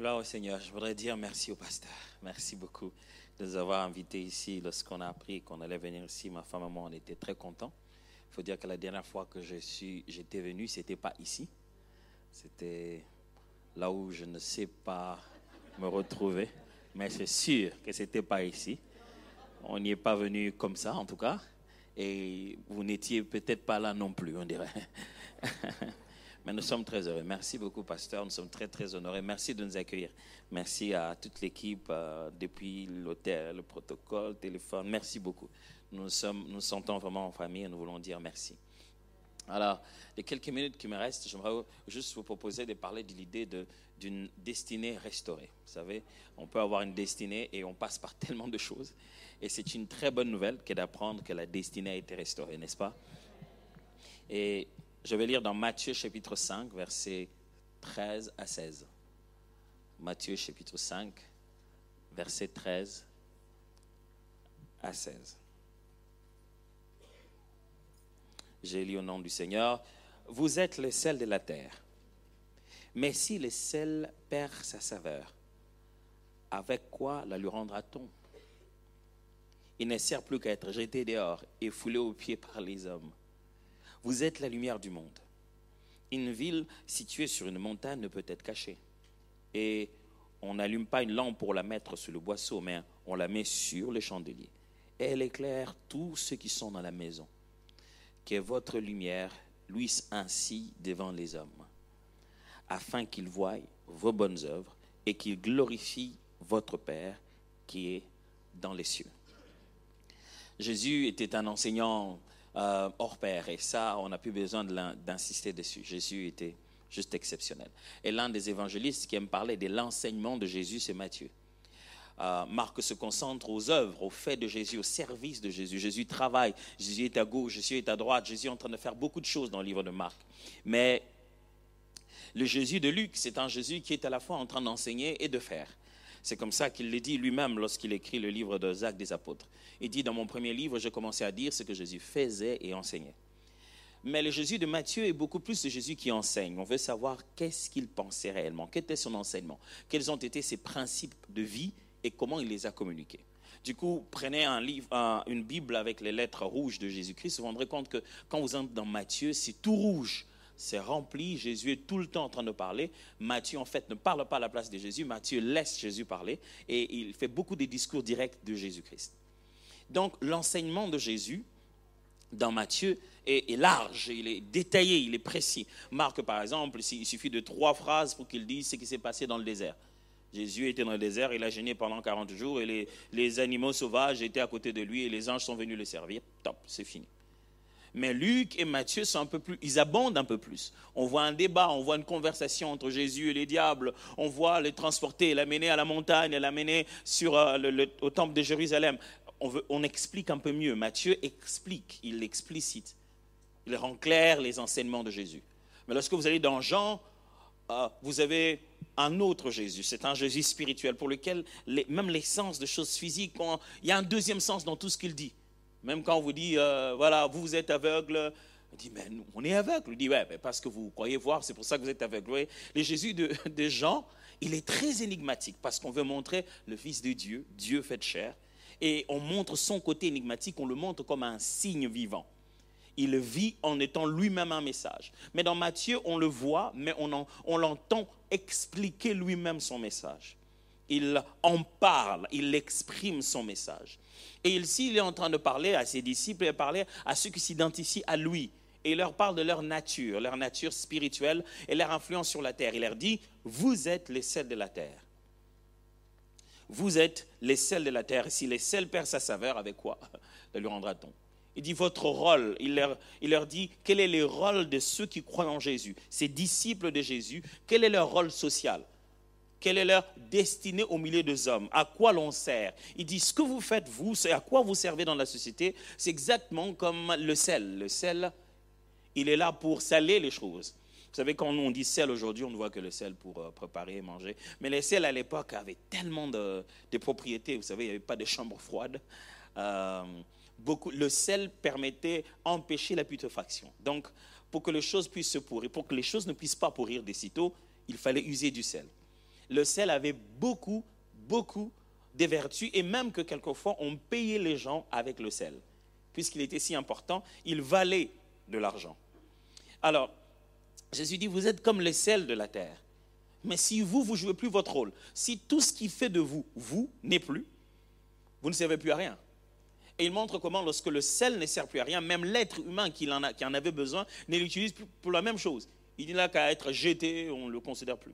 Gloire au Seigneur. Je voudrais dire merci au pasteur. Merci beaucoup de nous avoir invités ici. Lorsqu'on a appris qu'on allait venir ici, ma femme et moi, on était très contents. Il faut dire que la dernière fois que je suis, j'étais venu, c'était pas ici. C'était là où je ne sais pas me retrouver. Mais c'est sûr que c'était pas ici. On n'y est pas venu comme ça, en tout cas. Et vous n'étiez peut-être pas là non plus, on dirait. Mais nous sommes très heureux. Merci beaucoup, pasteur. Nous sommes très, très honorés. Merci de nous accueillir. Merci à toute l'équipe euh, depuis l'hôtel, le protocole, le téléphone. Merci beaucoup. Nous sommes, nous sentons vraiment en famille et nous voulons dire merci. Alors, les quelques minutes qui me restent, j'aimerais juste vous proposer de parler de l'idée d'une destinée restaurée. Vous savez, on peut avoir une destinée et on passe par tellement de choses. Et c'est une très bonne nouvelle que d'apprendre que la destinée a été restaurée, n'est-ce pas? Et je vais lire dans Matthieu chapitre 5, versets 13 à 16. Matthieu chapitre 5, versets 13 à 16. J'ai lu au nom du Seigneur, vous êtes le sel de la terre. Mais si le sel perd sa saveur, avec quoi la lui rendra-t-on? Il ne sert plus qu'à être jeté dehors et foulé aux pieds par les hommes. Vous êtes la lumière du monde. Une ville située sur une montagne ne peut être cachée. Et on n'allume pas une lampe pour la mettre sur le boisseau, mais on la met sur le chandelier. Elle éclaire tous ceux qui sont dans la maison. Que votre lumière luise ainsi devant les hommes, afin qu'ils voient vos bonnes œuvres et qu'ils glorifient votre Père qui est dans les cieux. Jésus était un enseignant euh, hors pair. Et ça, on n'a plus besoin d'insister dessus. Jésus était juste exceptionnel. Et l'un des évangélistes qui aime parler de l'enseignement de Jésus, c'est Matthieu. Euh, Marc se concentre aux œuvres, aux faits de Jésus, au service de Jésus. Jésus travaille, Jésus est à gauche, Jésus est à droite, Jésus est en train de faire beaucoup de choses dans le livre de Marc. Mais le Jésus de Luc, c'est un Jésus qui est à la fois en train d'enseigner et de faire. C'est comme ça qu'il le dit lui-même lorsqu'il écrit le livre de Jacques des Apôtres. Il dit, dans mon premier livre, je commençais à dire ce que Jésus faisait et enseignait. Mais le Jésus de Matthieu est beaucoup plus le Jésus qui enseigne. On veut savoir qu'est-ce qu'il pensait réellement, quel était son enseignement, quels ont été ses principes de vie et comment il les a communiqués. Du coup, prenez un livre, une Bible avec les lettres rouges de Jésus-Christ, vous vous rendrez compte que quand vous entrez dans Matthieu, c'est tout rouge c'est rempli. Jésus est tout le temps en train de parler. Matthieu, en fait, ne parle pas à la place de Jésus. Matthieu laisse Jésus parler et il fait beaucoup des discours directs de Jésus-Christ. Donc, l'enseignement de Jésus dans Matthieu est, large, il est détaillé, il est précis. Marc, par exemple, il suffit de trois phrases pour qu'il dise ce qui s'est passé dans le désert. Jésus était dans le désert, il a gêné pendant 40 jours et les, les animaux sauvages étaient à côté de lui et les anges sont venus le servir. Top, c'est fini. Mais Luc et Matthieu sont un peu plus, ils abondent un peu plus. On voit un débat, on voit une conversation entre Jésus et les diables. On voit les transporter, l'amener à la montagne, l'amener sur euh, au temple de Jérusalem. On, explique un peu mieux. Matthieu explique, il explicite, il rend clair les enseignements de Jésus. Mais lorsque vous allez dans Jean, euh, vous avez un autre Jésus. C'est un Jésus spirituel pour lequel même l'essence de choses physiques, il y a un deuxième sens dans tout ce qu'il dit. Même quand on vous dit, euh, voilà, vous, êtes aveugle, on dit, mais nous, on est aveugle. On dit, ouais, parce que vous croyez voir, c'est pour ça que vous êtes aveugle. Le Jésus de, Jean, il est très énigmatique parce qu'on veut montrer le Fils de Dieu, Dieu fait chair. Et on montre son côté énigmatique, on le montre comme un signe vivant. Il vit en étant lui-même un message. Mais dans Matthieu, on le voit, mais on l'entend expliquer lui-même son message. Il en parle, il exprime son message. Et ici, il est en train de parler à ses disciples et parler à ceux qui s'identifient à lui. Et il leur parle de leur nature, leur nature spirituelle et leur influence sur la terre. Il leur dit, vous êtes les sels de la terre. vous êtes les sels de la terre. Si les sels perdent sa saveur, avec quoi le lui rendra-t-on? Il dit votre rôle. Leur, il leur dit quel est le rôle de ceux qui croient en Jésus, ces disciples de Jésus. Quel est leur rôle social? Quelle est leur destinée au milieu des hommes? À quoi l'on sert? Il dit ce que vous faites, vous, à quoi vous servez dans la société, c'est exactement comme le sel. Le sel, il est là pour saler les choses. Vous savez, quand on dit sel aujourd'hui, on ne voit que le sel pour euh, préparer et manger. Mais les sels à l'époque avaient tellement de, propriétés. Vous savez, il n'y avait pas de chambre froide. Euh, beaucoup, le sel permettait d'empêcher la putréfaction. Donc, pour que les choses puissent se pourrir, pour que les choses ne puissent pas pourrir des sitôt, il fallait user du sel le sel avait beaucoup, beaucoup de vertus et même que quelquefois on payait les gens avec le sel. Puisqu'il était si important, il valait de l'argent. Alors, Jésus dit, vous êtes comme le sel de la terre. Mais si vous, vous jouez plus votre rôle, si tout ce qui fait de vous, vous, n'est plus, vous ne servez plus à rien. Et il montre comment, lorsque le sel ne sert plus à rien, même l'être humain qui en, qui en avait besoin ne l'utilise plus pour la même chose. Il n'a qu'à être jeté, on ne le considère plus.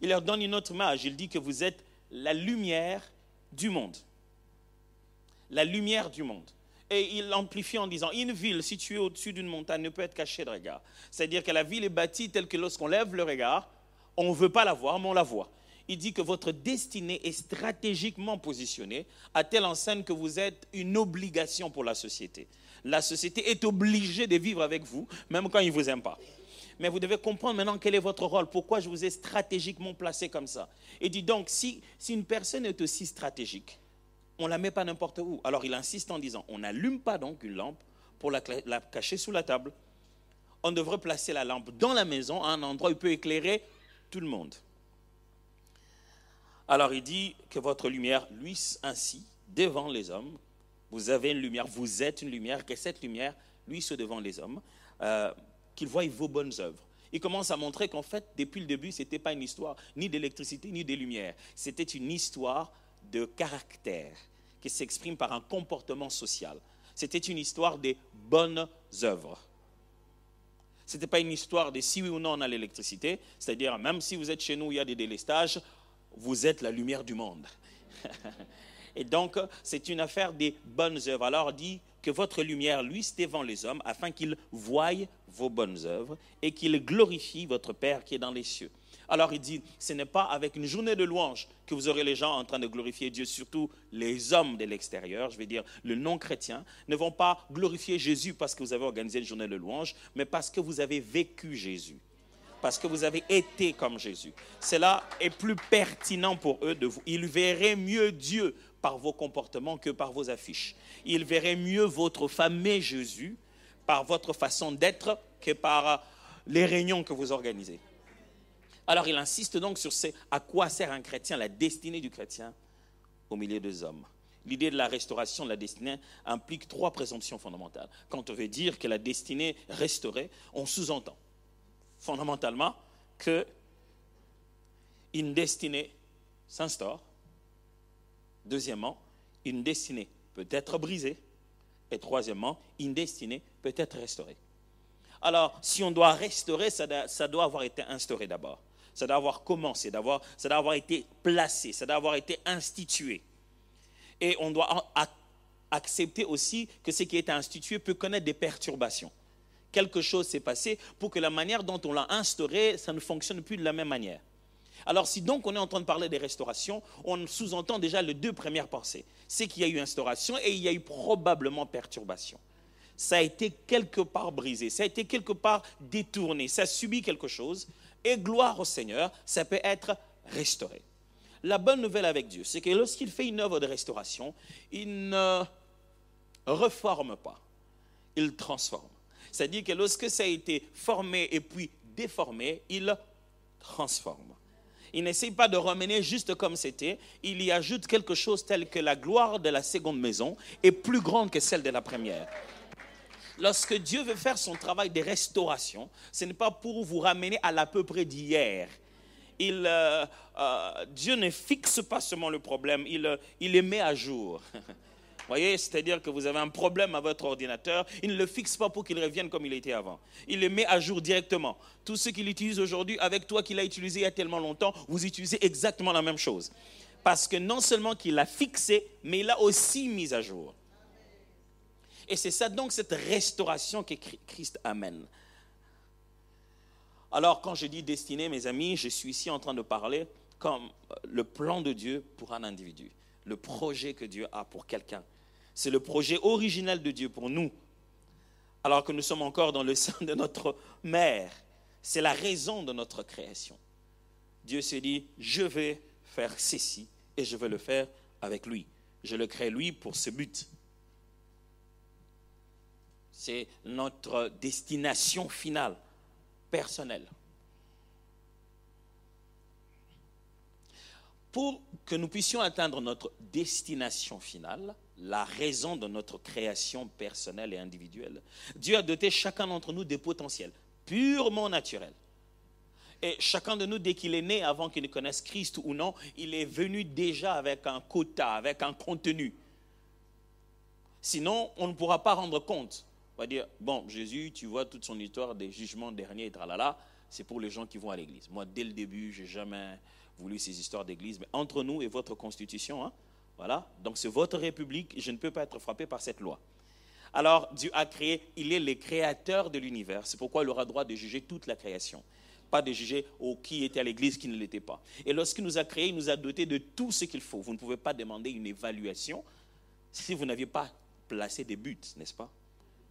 Il leur donne une autre image. Il dit que vous êtes la lumière du monde. La lumière du monde. Et il amplifie en disant, une ville située au-dessus d'une montagne ne peut être cachée de regard. C'est-à-dire que la ville est bâtie telle que lorsqu'on lève le regard, on ne veut pas la voir, mais on la voit. Il dit que votre destinée est stratégiquement positionnée à telle enseigne que vous êtes une obligation pour la société. La société est obligée de vivre avec vous, même quand ils ne vous aiment pas mais vous devez comprendre maintenant quel est votre rôle, pourquoi je vous ai stratégiquement placé comme ça. Et dit donc, si, si une personne est aussi stratégique, on ne la met pas n'importe où. Alors il insiste en disant, on n'allume pas donc une lampe pour la, cacher sous la table. On devrait placer la lampe dans la maison, à un endroit où il peut éclairer tout le monde. Alors il dit que votre lumière luise ainsi devant les hommes. Vous avez une lumière, vous êtes une lumière, que cette lumière luise devant les hommes. Euh, qu'il voient vos bonnes œuvres. Il commence à montrer qu'en fait, depuis le début, ce n'était pas une histoire ni d'électricité ni de lumière. C'était une histoire de caractère qui s'exprime par un comportement social. C'était une histoire des bonnes œuvres. Ce n'était pas une histoire de si oui ou non on a l'électricité, c'est-à-dire même si vous êtes chez nous, il y a des délestages, vous êtes la lumière du monde. Et donc, c'est une affaire des bonnes œuvres. Alors, dit que votre lumière luise devant les hommes afin qu'ils voient vos bonnes œuvres et qu'ils glorifient votre Père qui est dans les cieux. Alors il dit, ce n'est pas avec une journée de louange que vous aurez les gens en train de glorifier Dieu, surtout les hommes de l'extérieur, je veux dire le non-chrétien, ne vont pas glorifier Jésus parce que vous avez organisé une journée de louange, mais parce que vous avez vécu Jésus, parce que vous avez été comme Jésus. Cela est plus pertinent pour eux de vous. Ils verraient mieux Dieu par vos comportements que par vos affiches. Ils verraient mieux votre fameux Jésus par votre façon d'être que par les réunions que vous organisez. Alors il insiste donc sur ce, à quoi sert un chrétien, la destinée du chrétien au milieu des hommes. L'idée de la restauration de la destinée implique trois présomptions fondamentales. Quand on veut dire que la destinée restaurée, on sous-entend fondamentalement que une destinée s'instaure Deuxièmement, une destinée peut être brisée. Et troisièmement, une destinée peut être restaurée. Alors, si on doit restaurer, ça doit, avoir été instauré d'abord. Ça doit avoir commencé, ça doit avoir été placé, ça doit avoir été institué. Et on doit accepter aussi que ce qui est institué peut connaître des perturbations. Quelque chose s'est passé pour que la manière dont on l'a instauré, ça ne fonctionne plus de la même manière. Alors si donc on est en train de parler des restaurations, on sous-entend déjà les deux premières pensées. C'est qu'il y a eu instauration et il y a eu probablement perturbation. Ça a été quelque part brisé, ça a été quelque part détourné, ça a subi quelque chose. Et gloire au Seigneur, ça peut être restauré. La bonne nouvelle avec Dieu, c'est que lorsqu'il fait une œuvre de restauration, il ne reforme pas, il transforme. C'est-à-dire que lorsque ça a été formé et puis déformé, il transforme. Il n'essaye pas de ramener juste comme c'était. Il y ajoute quelque chose tel que la gloire de la seconde maison est plus grande que celle de la première. Lorsque Dieu veut faire son travail de restauration, ce n'est pas pour vous ramener à l'à peu près d'hier. Il, euh, euh, Dieu ne fixe pas seulement le problème, il, il le met à jour. voyez, c'est-à-dire que vous avez un problème à votre ordinateur, il ne le fixe pas pour qu'il revienne comme il était avant. Il le met à jour directement. Tout ce qu'il utilise aujourd'hui, avec toi qui l'a utilisé il y a tellement longtemps, vous utilisez exactement la même chose. Parce que non seulement qu'il l'a fixé, mais il l'a aussi mis à jour. Et c'est ça donc cette restauration que Christ amène. Alors quand je dis destinée, mes amis, je suis ici en train de parler comme le plan de Dieu pour un individu, le projet que Dieu a pour quelqu'un. C'est le projet originel de Dieu pour nous, alors que nous sommes encore dans le sein de notre mère. C'est la raison de notre création. Dieu s'est dit, je vais faire ceci et je vais le faire avec lui. Je le crée lui pour ce but. C'est notre destination finale, personnelle. Pour que nous puissions atteindre notre destination finale, la raison de notre création personnelle et individuelle, Dieu a doté chacun d'entre nous des potentiels purement naturels. Et chacun de nous, dès qu'il est né, avant qu'il ne connaisse Christ ou non, il est venu déjà avec un quota, avec un contenu. Sinon, on ne pourra pas rendre compte va dire, bon, Jésus, tu vois toute son histoire des jugements derniers, et tralala, c'est pour les gens qui vont à l'église. Moi, dès le début, j'ai jamais voulu ces histoires d'église, mais entre nous et votre constitution, hein, voilà, donc c'est votre république, je ne peux pas être frappé par cette loi. Alors, Dieu a créé, il est le créateur de l'univers, c'est pourquoi il aura droit de juger toute la création pas de juger au qui était à l'église, qui ne l'était pas. Et lorsqu'il nous a créé, il nous a doté de tout ce qu'il faut. Vous ne pouvez pas demander une évaluation si vous n'aviez pas placé des buts, n'est-ce pas?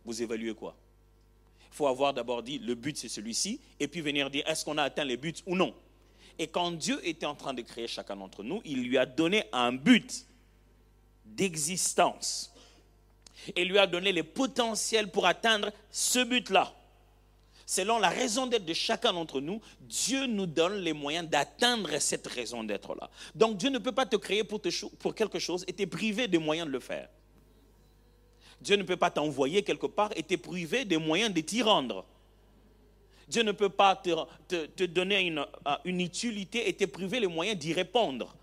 Vous évaluez quoi? Il faut avoir d'abord dit le but c'est celui-ci, et puis venir dire est-ce qu'on a atteint les buts ou non? Et quand Dieu était en train de créer chacun d'entre nous, il lui a donné un but d'existence. Et lui a donné les potentiels pour atteindre ce but-là. Selon la raison d'être de chacun d'entre nous, Dieu nous donne les moyens d'atteindre cette raison d'être-là. Donc Dieu ne peut pas te créer pour, quelque chose et te priver des moyens de le faire. Dieu ne peut pas t'envoyer quelque part et te priver des moyens de t'y rendre. Dieu ne peut pas te, donner euh, une, utilité et te priver les moyens d'y répondre.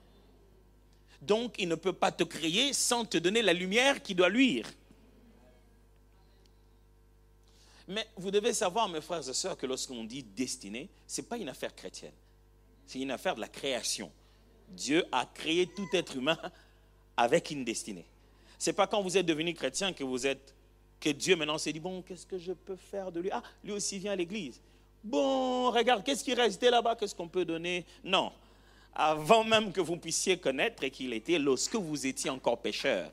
Donc, il ne peut pas te créer sans te donner la lumière qui doit luire. Mais vous devez savoir, mes frères et sœurs, que lorsqu'on dit destinée, ce n'est pas une affaire chrétienne. C'est une affaire de la création. Dieu a créé tout être humain avec une destinée. C'est pas quand vous êtes devenu chrétien que vous êtes que Dieu maintenant s'est dit bon, qu'est-ce que je peux faire de lui? Ah, lui aussi vient à l'église. Bon, regarde, qu'est-ce qui restait là-bas? Qu'est-ce qu'on peut donner? Non. Avant même que vous puissiez connaître qu'il était lorsque vous étiez encore pécheur.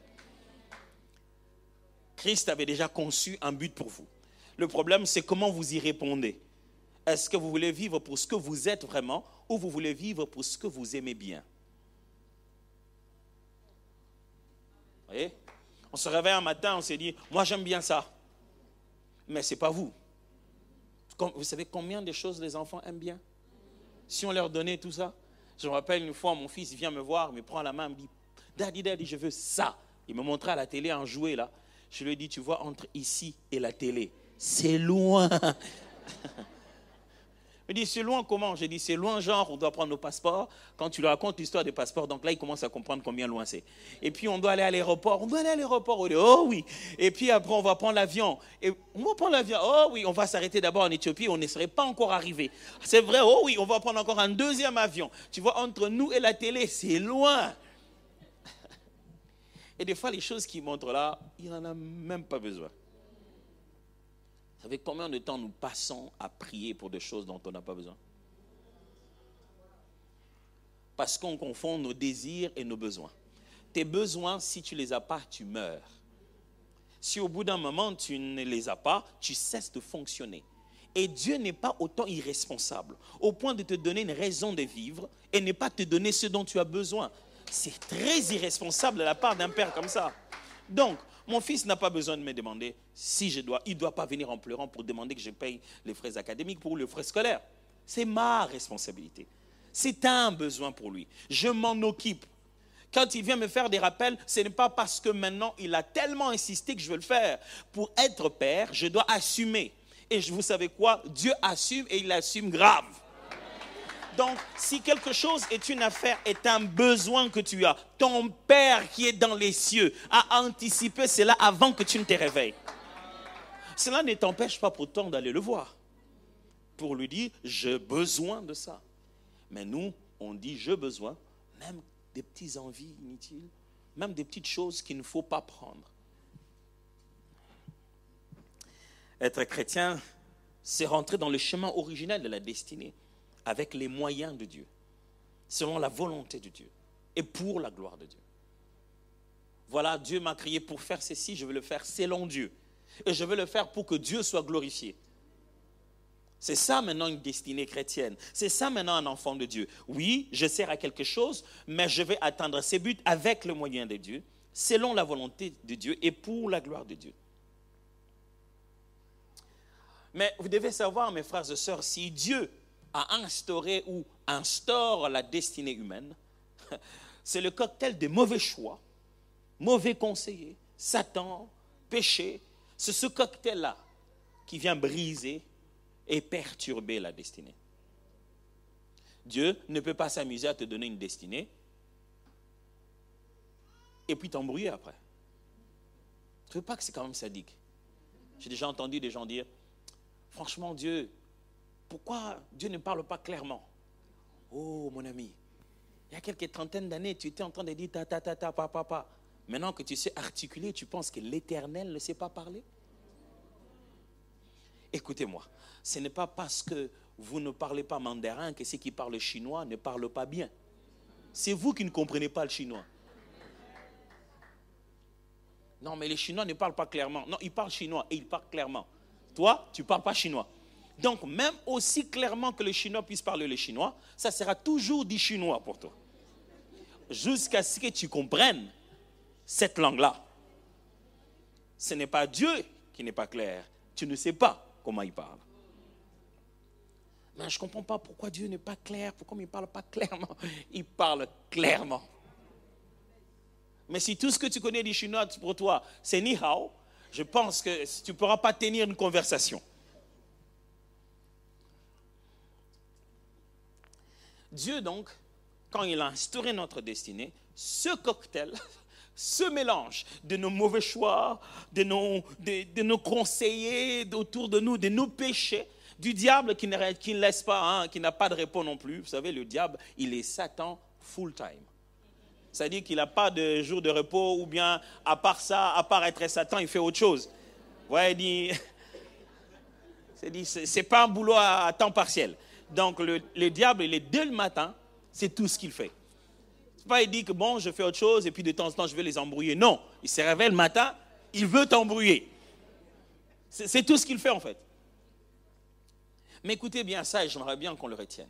Christ avait déjà conçu un but pour vous. Le problème, c'est comment vous y répondez. Est-ce que vous voulez vivre pour ce que vous êtes vraiment ou vous voulez vivre pour ce que vous aimez bien? On se réveille un matin, on s'est dit, moi j'aime bien ça. Mais ce n'est pas vous. Vous savez combien de choses les enfants aiment bien? Si on leur donnait tout ça? Je me rappelle une fois, mon fils vient me voir, me prend la main, me dit, Daddy, Daddy, je veux ça. Il me montrait à la télé un jouet là. Je lui ai dit, tu vois, entre ici et la télé, c'est loin. Il dit, c'est loin comment? J'ai dit, c'est loin, genre, on doit prendre nos passeports. Quand tu lui racontes l'histoire des passeports, donc là, il commence à comprendre combien loin c'est. Et puis, on doit aller à l'aéroport. On doit aller à l'aéroport. oh oui. Et puis après, on va prendre l'avion. Et on va prendre l'avion. Oh oui, on va s'arrêter d'abord en Éthiopie. On ne serait pas encore arrivé. C'est vrai, oh oui, on va prendre encore un deuxième avion. Tu vois, entre nous et la télé, c'est loin. Et des fois, les choses qui montrent là, il n'en a même pas besoin. Vous savez combien de temps nous passons à prier pour des choses dont on n'a pas besoin? Parce qu'on confond nos désirs et nos besoins. Tes besoins, si tu ne les as pas, tu meurs. Si au bout d'un moment tu ne les as pas, tu cesses de fonctionner. Et Dieu n'est pas autant irresponsable au point de te donner une raison de vivre et ne pas te donner ce dont tu as besoin. C'est très irresponsable de la part d'un père comme ça. Donc, mon fils n'a pas besoin de me demander si je dois. Il ne doit pas venir en pleurant pour demander que je paye les frais académiques pour le frais scolaire. C'est ma responsabilité. C'est un besoin pour lui. Je m'en occupe. Quand il vient me faire des rappels, ce n'est pas parce que maintenant il a tellement insisté que je veux le faire. Pour être père, je dois assumer. Et vous savez quoi? Dieu assume et il assume grave. Donc, si quelque chose est une affaire, est un besoin que tu as, ton Père qui est dans les cieux a anticipé cela avant que tu ne te réveilles. Cela ne t'empêche pas pourtant d'aller le voir pour lui dire, j'ai besoin de ça. Mais nous, on dit, j'ai besoin, même des petites envies inutiles, même des petites choses qu'il ne faut pas prendre. Être chrétien, c'est rentrer dans le chemin originel de la destinée, avec les moyens de Dieu, selon la volonté de Dieu et pour la gloire de Dieu. Voilà, Dieu m'a créé pour faire ceci, je veux le faire selon Dieu. Et je veux le faire pour que Dieu soit glorifié. C'est ça maintenant une destinée chrétienne. C'est ça maintenant un enfant de Dieu. Oui, je sers à quelque chose, mais je vais atteindre ses buts avec le moyen de Dieu, selon la volonté de Dieu et pour la gloire de Dieu. Mais vous devez savoir, mes frères et sœurs, si Dieu a instauré ou instaure la destinée humaine, c'est le cocktail des mauvais choix, mauvais conseillers, Satan, péché. C'est ce cocktail-là qui vient briser et perturber la destinée. Dieu ne peut pas s'amuser à te donner une destinée et puis t'embrouiller après. Tu ne veux pas que c'est quand même sadique? J'ai déjà entendu des gens dire, franchement Dieu, pourquoi Dieu ne parle pas clairement? Oh mon ami, il y a quelques trentaines d'années, tu étais en train de dire ta ta ta ta pa pa. Maintenant que tu sais articuler, tu penses que l'Éternel ne sait pas parler? Écoutez-moi, ce n'est pas parce que vous ne parlez pas mandarin que ceux qui parlent chinois ne parlent pas bien. C'est vous qui ne comprenez pas le chinois. Non, mais les Chinois ne parlent pas clairement. Non, ils parlent chinois et ils parlent clairement. Toi, tu ne parles pas chinois. Donc, même aussi clairement que les Chinois puissent parler le chinois, ça sera toujours du chinois pour toi. Jusqu'à ce que tu comprennes cette langue-là. Ce n'est pas Dieu qui n'est pas clair. Tu ne sais pas comment il parle. Mais je ne comprends pas pourquoi Dieu n'est pas clair, pourquoi il ne parle pas clairement. Il parle clairement. Mais si tout ce que tu connais du chinois pour toi, c'est ni hao, je pense que tu ne pourras pas tenir une conversation. Dieu, donc, quand il a instauré notre destinée, ce cocktail, ce mélange de nos mauvais choix, de nos, de, nos conseillers autour de nous, de nos péchés, du diable qui ne, laisse pas, hein, qui n'a pas de repos non plus. Vous savez, le diable, il est Satan full-time. C'est-à-dire qu'il n'a pas de jour de repos ou bien, à part ça, à part être Satan, il fait autre chose. Ouais, il dit, c'est pas un boulot à, temps partiel. Donc le, le, diable, il est dès le matin, c'est tout ce qu'il fait. C'est pas il dit que bon, je fais autre chose et puis de temps en temps je vais les embrouiller. Non, il se réveille le matin, il veut t'embrouiller. C'est tout ce qu'il fait en fait. Mais écoutez bien ça et j'aimerais bien qu'on le retienne.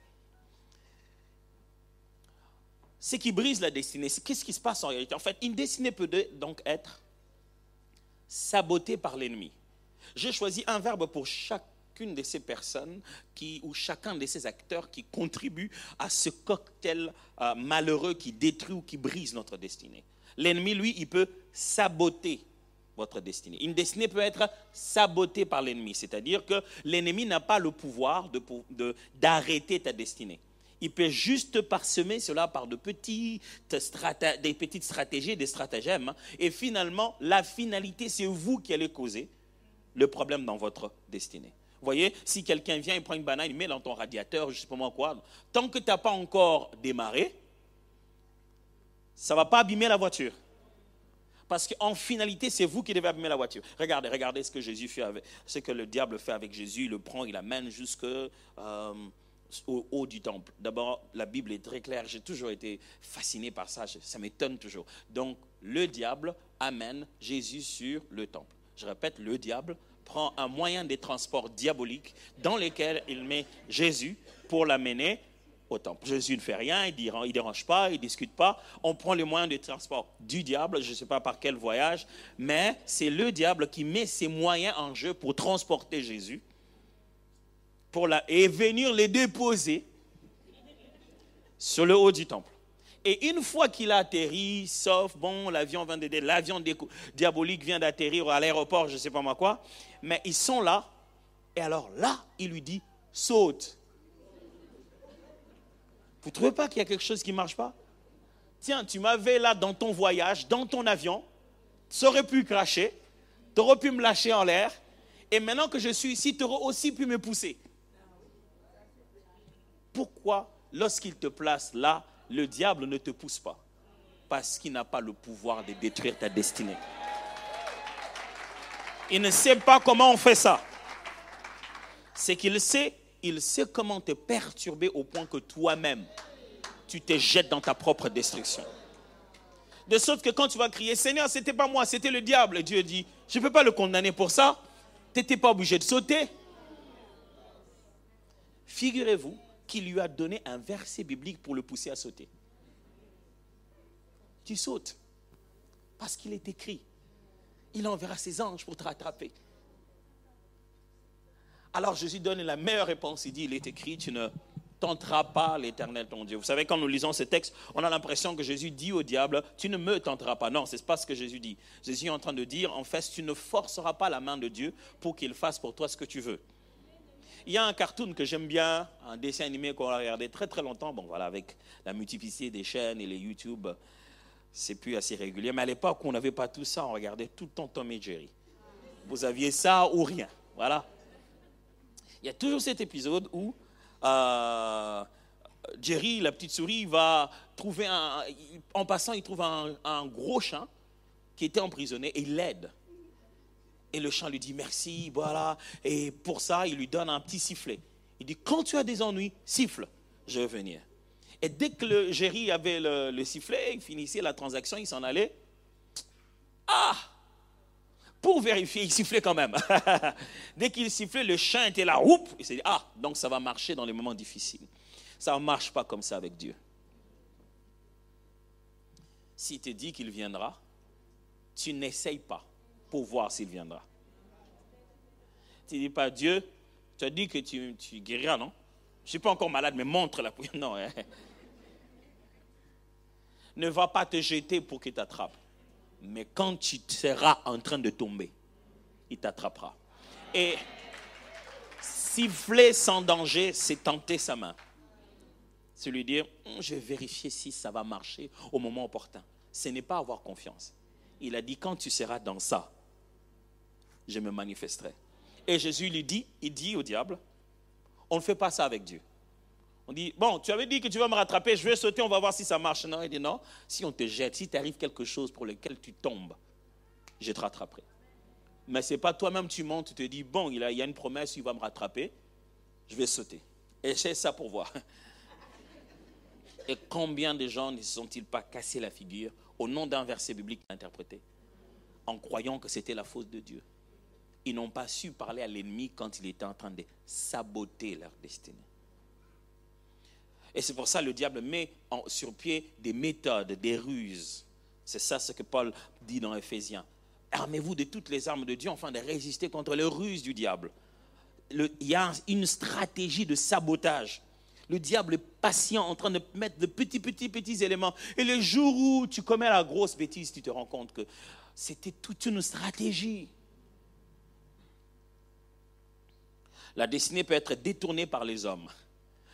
Ce qui brise la destinée, qu'est-ce qui se passe en réalité? En fait, une destinée peut donc être sabotée par l'ennemi. J'ai choisi un verbe pour chacune de ces personnes qui, ou chacun de ces acteurs qui contribuent à ce cocktail euh, malheureux qui détruit ou qui brise notre destinée. L'ennemi, lui, il peut saboter votre destinée. Une destinée peut être sabotée par l'ennemi, c'est-à-dire que l'ennemi n'a pas le pouvoir d'arrêter de, ta destinée. Il peut juste parsemer cela par de petites, des petites stratégies, des stratagèmes. Hein. Et finalement, la finalité, c'est vous qui allez causer le problème dans votre destinée. Vous voyez, si quelqu'un vient et prend une banane, il met dans ton radiateur, je ne sais pas quoi, tant que tu n'as pas encore démarré, ça ne va pas abîmer la voiture. Parce qu'en finalité, c'est vous qui devez abîmer la voiture. Regardez, regardez ce que Jésus fait ce que le diable fait avec Jésus. Il le prend, il l'amène jusqu'au euh, haut du temple. D'abord, la Bible est très claire. J'ai toujours été fasciné par ça. Ça m'étonne toujours. Donc, le diable amène Jésus sur le temple. Je répète, le diable prend un moyen de transport diabolique dans lequel il met Jésus pour l'amener Jésus ne fait rien, il ne dérange pas, il ne discute pas. On prend les moyens de transport du diable, je ne sais pas par quel voyage, mais c'est le diable qui met ses moyens en jeu pour transporter Jésus pour et venir les déposer sur le haut du temple. Et une fois qu'il a atterri, sauf, bon, l'avion vient de, l'avion diabolique vient d'atterrir à l'aéroport, je ne sais pas moi quoi, mais ils sont là, et alors là, il lui dit, saute. Vous ne trouvez pas qu'il y a quelque chose qui ne marche pas? Tiens, tu m'avais là dans ton voyage, dans ton avion, tu aurais pu cracher, tu aurais pu me lâcher en l'air, et maintenant que je suis ici, tu aurais aussi pu me pousser. Pourquoi, lorsqu'il te place là, le diable ne te pousse pas parce qu'il n'a pas le pouvoir de détruire ta destinée. Il ne sait pas comment on fait ça. C'est qu'il sait, il sait comment te perturber au point que toi-même, tu te jettes dans ta propre destruction. De sorte que quand tu vas crier, Seigneur, ce n'était pas moi, c'était le diable. Dieu dit, je ne peux pas le condamner pour ça. Tu n'étais pas obligé de sauter. Figurez-vous qu'il lui a donné un verset biblique pour le pousser à sauter. Tu sautes. Parce qu'il est écrit. Il enverra ses anges pour te rattraper. Alors Jésus donne la meilleure réponse. Il dit, il est écrit, tu ne tenteras pas l'éternel ton Dieu. Vous savez, quand nous lisons ce texte, on a l'impression que Jésus dit au diable, tu ne me tenteras pas. Non, ce n'est pas ce que Jésus dit. Jésus est en train de dire, en fait, tu ne forceras pas la main de Dieu pour qu'il fasse pour toi ce que tu veux. Il y a un cartoon que j'aime bien, un dessin animé qu'on a regardé très très longtemps. Bon, voilà, avec la multiplicité des chaînes et les YouTube, c'est plus assez régulier. Mais à l'époque, on n'avait pas tout ça, on regardait tout le temps Tom et Jerry. Vous aviez ça ou rien. Voilà. Il y a toujours cet épisode où euh, Jerry, la petite souris, va trouver un. En passant, il trouve un, gros chien qui était emprisonné et il l'aide. Et le chien lui dit merci, voilà. Et pour ça, il lui donne un petit sifflet. Il dit Quand tu as des ennuis, siffle, je vais venir. Et dès que le Jerry avait le, le sifflet, il finissait la transaction, il s'en allait. Ah pour vérifier, il sifflait quand même. Dès qu'il sifflait, le chien était là, oup, il s'est dit, ah, donc ça va marcher dans les moments difficiles. Ça ne marche pas comme ça avec Dieu. S'il te dit qu'il viendra, tu n'essayes pas pour voir s'il viendra. Tu dis pas, Dieu, tu as dit que tu, tu guériras, non? Je ne suis pas encore malade, mais montre la prière. Non. Hein. Ne va pas te jeter pour qu'il t'attrape. Mais quand tu seras en train de tomber, il t'attrapera. Et siffler sans danger, c'est tenter sa main. C'est lui dire, hum, je vais vérifier si ça va marcher au moment opportun. Ce n'est pas avoir confiance. Il a dit, quand tu seras dans ça, je me manifesterai. Et Jésus lui dit, il dit au diable, on ne fait pas ça avec Dieu. On dit, bon, tu avais dit que tu vas me rattraper, je vais sauter, on va voir si ça marche. Non, il dit non, si on te jette, si t'arrive quelque chose pour lequel tu tombes, je te rattraperai. Mais ce n'est pas toi-même, tu montes, tu te dis, bon, il, y a une promesse, il va me rattraper, je vais sauter. Et c'est ça pour voir. Et combien de gens ne sont-ils pas cassés la figure au nom d'un verset biblique interprété en croyant que c'était la faute de Dieu? Ils n'ont pas su parler à l'ennemi quand il était en train de saboter leur destinée. Et c'est pour ça que le diable met sur pied des méthodes, des ruses. C'est ça ce que Paul dit dans Ephésiens. Armez-vous de toutes les armes de Dieu afin de résister contre les ruses du diable. il y a une stratégie de sabotage. Le diable est patient en train de mettre de petits, petits, petits éléments. Et le jour où tu commets la grosse bêtise, tu te rends compte que c'était toute une stratégie. La destinée peut être détournée par les hommes.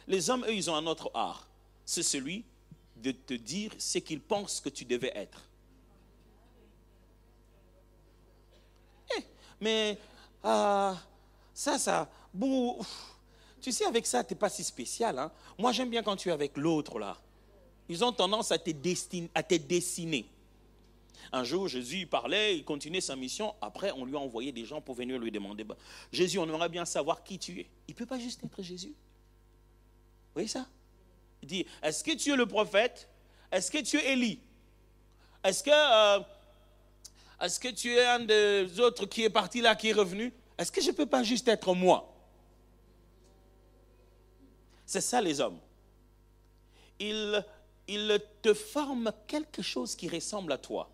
Les hommes, eux, ils ont un autre art. C'est celui de te dire ce qu'ils pensent que tu devais être. Eh, mais ah, ça, ça, tu sais, avec ça, tu n'es pas si spécial. Hein? Moi, j'aime bien quand tu es avec l'autre, là. Ils ont tendance à te, à te dessiner. Un jour, Jésus parlait, il continuait sa mission. Après, on lui a envoyé des gens pour venir lui demander bah, Jésus, on aimerait bien savoir qui tu es. Il ne peut pas juste être Jésus voyez ça? Il dit, est-ce que tu es le prophète? Est-ce que tu es Élie? Est-ce que, euh, que tu es un des autres qui est parti là, qui est revenu? Est-ce que je ne peux pas juste être moi? C'est ça les hommes. Ils, ils te forment quelque chose qui ressemble à toi.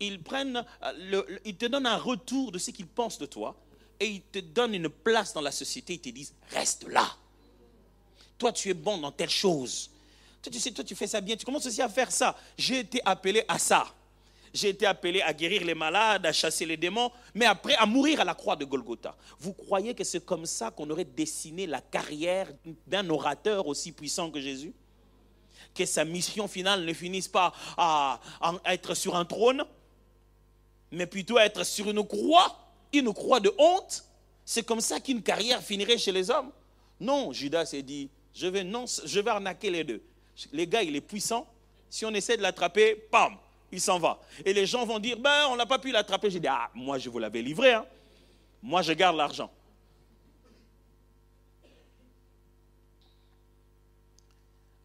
Le, ils te donnent un retour de ce qu'ils pensent de toi et ils te donnent une place dans la société. Ils te disent, reste là. Toi, tu es bon dans telle chose. Toi, tu sais, toi, tu fais ça bien. Tu commences aussi à faire ça. J'ai été appelé à ça. J'ai été appelé à guérir les malades, à chasser les démons, mais après à mourir à la croix de Golgotha. Vous croyez que c'est comme ça qu'on aurait dessiné la carrière d'un orateur aussi puissant que Jésus? Que sa mission finale ne finisse pas à être sur un trône, mais plutôt être sur une croix, une croix de honte C'est comme ça qu'une carrière finirait chez les hommes Non, Judas s'est dit, je vais, non, je vais arnaquer les deux. Les gars, il est puissant. Si on essaie de l'attraper, pam, il s'en va. Et les gens vont dire, ben, on n'a pas pu l'attraper. J'ai dit, ah, moi, je vous l'avais livré. Hein. Moi, je garde l'argent.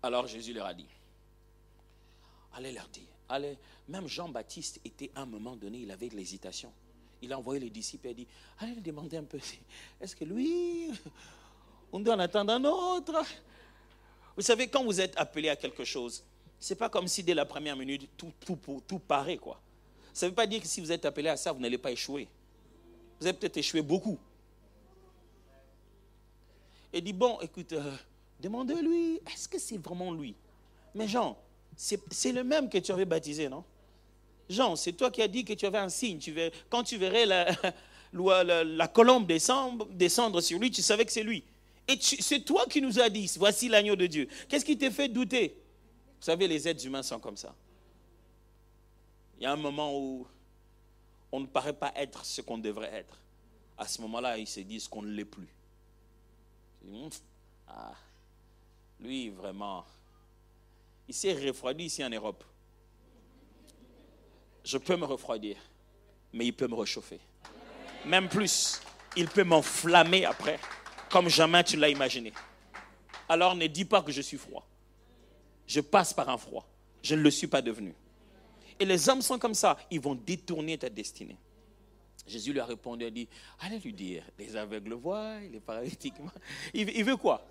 Alors Jésus leur a dit, allez leur dire, allez. Même Jean-Baptiste était à un moment donné, il avait de l'hésitation. Il a envoyé les disciples et dit, allez lui demander un peu, est-ce que lui, on doit en attendre un autre? Vous savez, quand vous êtes appelé à quelque chose, c'est pas comme si dès la première minute, tout, tout, tout paraît, quoi. Ça ne veut pas dire que si vous êtes appelé à ça, vous n'allez pas échouer. Vous avez peut-être échoué beaucoup. Et dit, bon, écoute, euh, demandez-lui, est-ce que c'est vraiment lui? Mais Jean, c'est le même que tu avais baptisé, non? Jean, c'est toi qui as dit que tu avais un signe. Tu quand tu verrais la, la, colombe descendre, sur lui, tu savais que c'est lui. Et c'est toi qui nous as dit, voici l'agneau de Dieu. Qu'est-ce qui t'a fait douter? Vous savez, les êtres humains sont comme ça. Il y a un moment où on ne paraît pas être ce qu'on devrait être. À ce moment-là, ils se disent qu'on ne l'est plus. Ah, lui, vraiment, il s'est refroidi ici en Europe. Je peux me refroidir, mais il peut me réchauffer. Même plus, il peut m'enflammer après, comme jamais tu l'as imaginé. Alors ne dis pas que je suis froid. Je passe par un froid. Je ne le suis pas devenu. Et les hommes sont comme ça. Ils vont détourner ta destinée. Jésus lui a répondu, il a dit, allez lui dire, les aveugles voient, les paralytiques. Il, il veut quoi?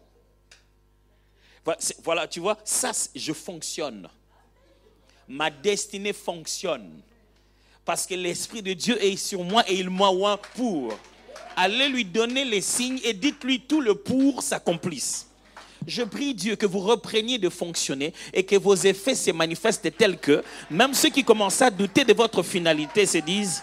Voilà, tu vois, ça, je fonctionne. Ma destinée fonctionne. Parce que l'Esprit de Dieu est sur moi et il m'a pour. Allez lui donner les signes et dites-lui tout le pour s'accomplisse. Je prie Dieu que vous repreniez de fonctionner et que vos effets se manifestent tels que même ceux qui commencent à douter de votre finalité se disent,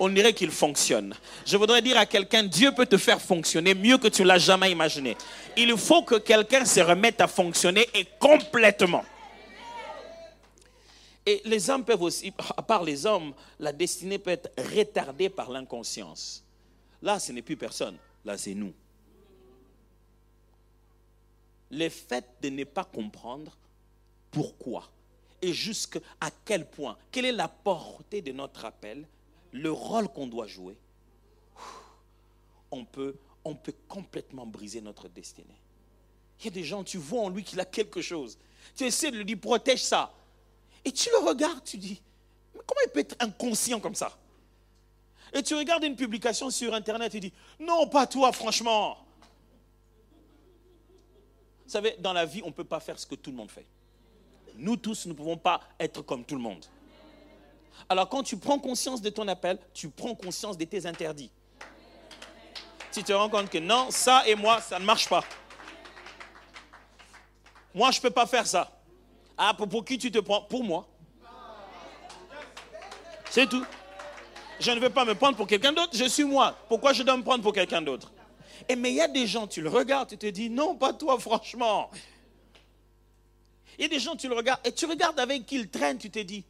on dirait qu'il fonctionne. Je voudrais dire à quelqu'un, Dieu peut te faire fonctionner mieux que tu l'as jamais imaginé. Il faut que quelqu'un se remette à fonctionner et complètement. Et les hommes peuvent aussi, à part les hommes, la destinée peut être retardée par l'inconscience. Là, ce n'est plus personne. Là, c'est nous. Le fait de ne pas comprendre pourquoi et jusqu'à quel point, quelle est la portée de notre appel, le rôle qu'on doit jouer, on peut, on peut complètement briser notre destinée. Il y a des gens, tu vois en lui qu'il a quelque chose. Tu essaies de lui dire, protège ça. Et tu le regardes, tu dis, mais comment il peut être inconscient comme ça? Et tu regardes une publication sur Internet et tu dis, non, pas toi, franchement. Vous savez, dans la vie, on ne peut pas faire ce que tout le monde fait. Nous tous, nous ne pouvons pas être comme tout le monde. Alors quand tu prends conscience de ton appel, tu prends conscience de tes interdits. Tu te rends compte que non, ça et moi, ça ne marche pas. Moi, je ne peux pas faire ça. Ah, pour, qui tu te prends? Pour moi. C'est tout. Je ne veux pas me prendre pour quelqu'un d'autre, je suis moi. Pourquoi je dois me prendre pour quelqu'un d'autre? Et mais il y a des gens, tu le regardes, tu te dis, non, pas toi, franchement. Il y a des gens, tu le regardes, et tu regardes avec qui il traîne, tu te dis,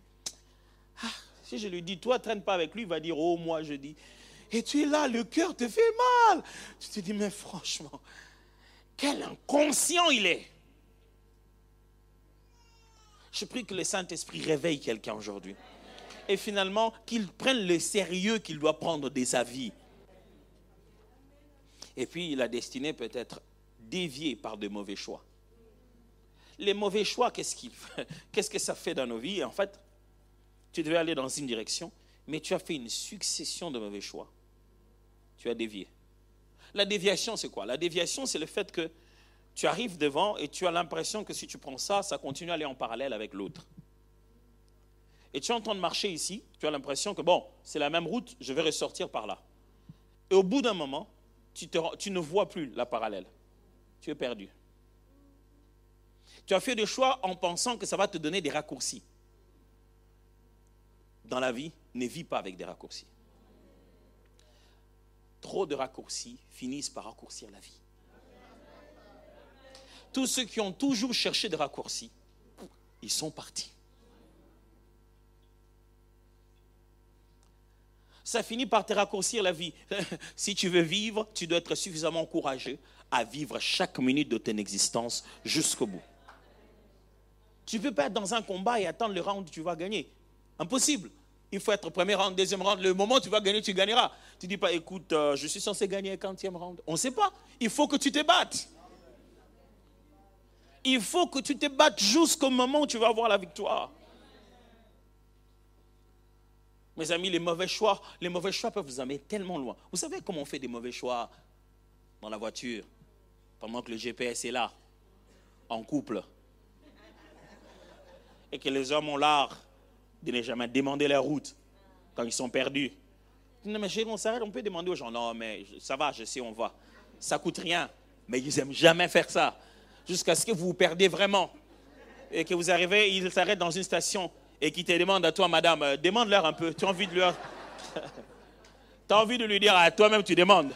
ah, si je lui dis, toi, traîne pas avec lui, il va dire, oh, moi, je dis. Et tu es là, le cœur te fait mal. Tu te dis, mais franchement, quel inconscient il est. Je prie que le Saint-Esprit réveille quelqu'un aujourd'hui. Et finalement, qu'il prenne le sérieux qu'il doit prendre de sa vie. Et puis, la destinée peut être déviée par de mauvais choix. Les mauvais choix, qu'est-ce, qu'est-ce que ça fait dans nos vies? En fait, tu devais aller dans une direction, mais tu as fait une succession de mauvais choix. Tu as dévié. La déviation, c'est quoi? La déviation, c'est le fait que tu arrives devant et tu as l'impression que si tu prends ça, ça continue à aller en parallèle avec l'autre. Et tu es en train de marcher ici, tu as l'impression que, bon, c'est la même route, je vais ressortir par là. Et au bout d'un moment, tu, tu, ne vois plus la parallèle. Tu es perdu. Tu as fait des choix en pensant que ça va te donner des raccourcis dans la vie, ne vis pas avec des raccourcis. Trop de raccourcis finissent par raccourcir la vie. Tous ceux qui ont toujours cherché des raccourcis, ils sont partis. Ça finit par te raccourcir la vie. si tu veux vivre, tu dois être suffisamment courageux à vivre chaque minute de ton existence jusqu'au bout. Tu ne peux pas être dans un combat et attendre le round où tu vas gagner. Impossible. Il faut être premier round, deuxième round. Le moment où tu vas gagner, tu gagneras. Tu ne dis pas, écoute, euh, je suis censé gagner un quantième round. On ne sait pas. Il faut que tu te battes. Il faut que tu te battes jusqu'au moment où tu vas avoir la victoire. Mes amis, les mauvais choix, les mauvais choix peuvent vous amener tellement loin. Vous savez comment on fait des mauvais choix dans la voiture pendant que le GPS est là, en couple, et que les hommes ont l'art de ne jamais demander la route quand ils sont perdus. Non, mais on s'arrête, on peut demander aux gens. Non, mais ça va, je sais, on va. Ça coûte rien. Mais ils n'aiment jamais faire ça. Jusqu'à ce que vous vous perdez vraiment. Et que vous arrivez, ils s'arrêtent dans une station et qu'ils te demandent à toi, madame, euh, demande-leur un peu. Tu as envie de leur. tu envie de lui dire à toi-même, tu demandes.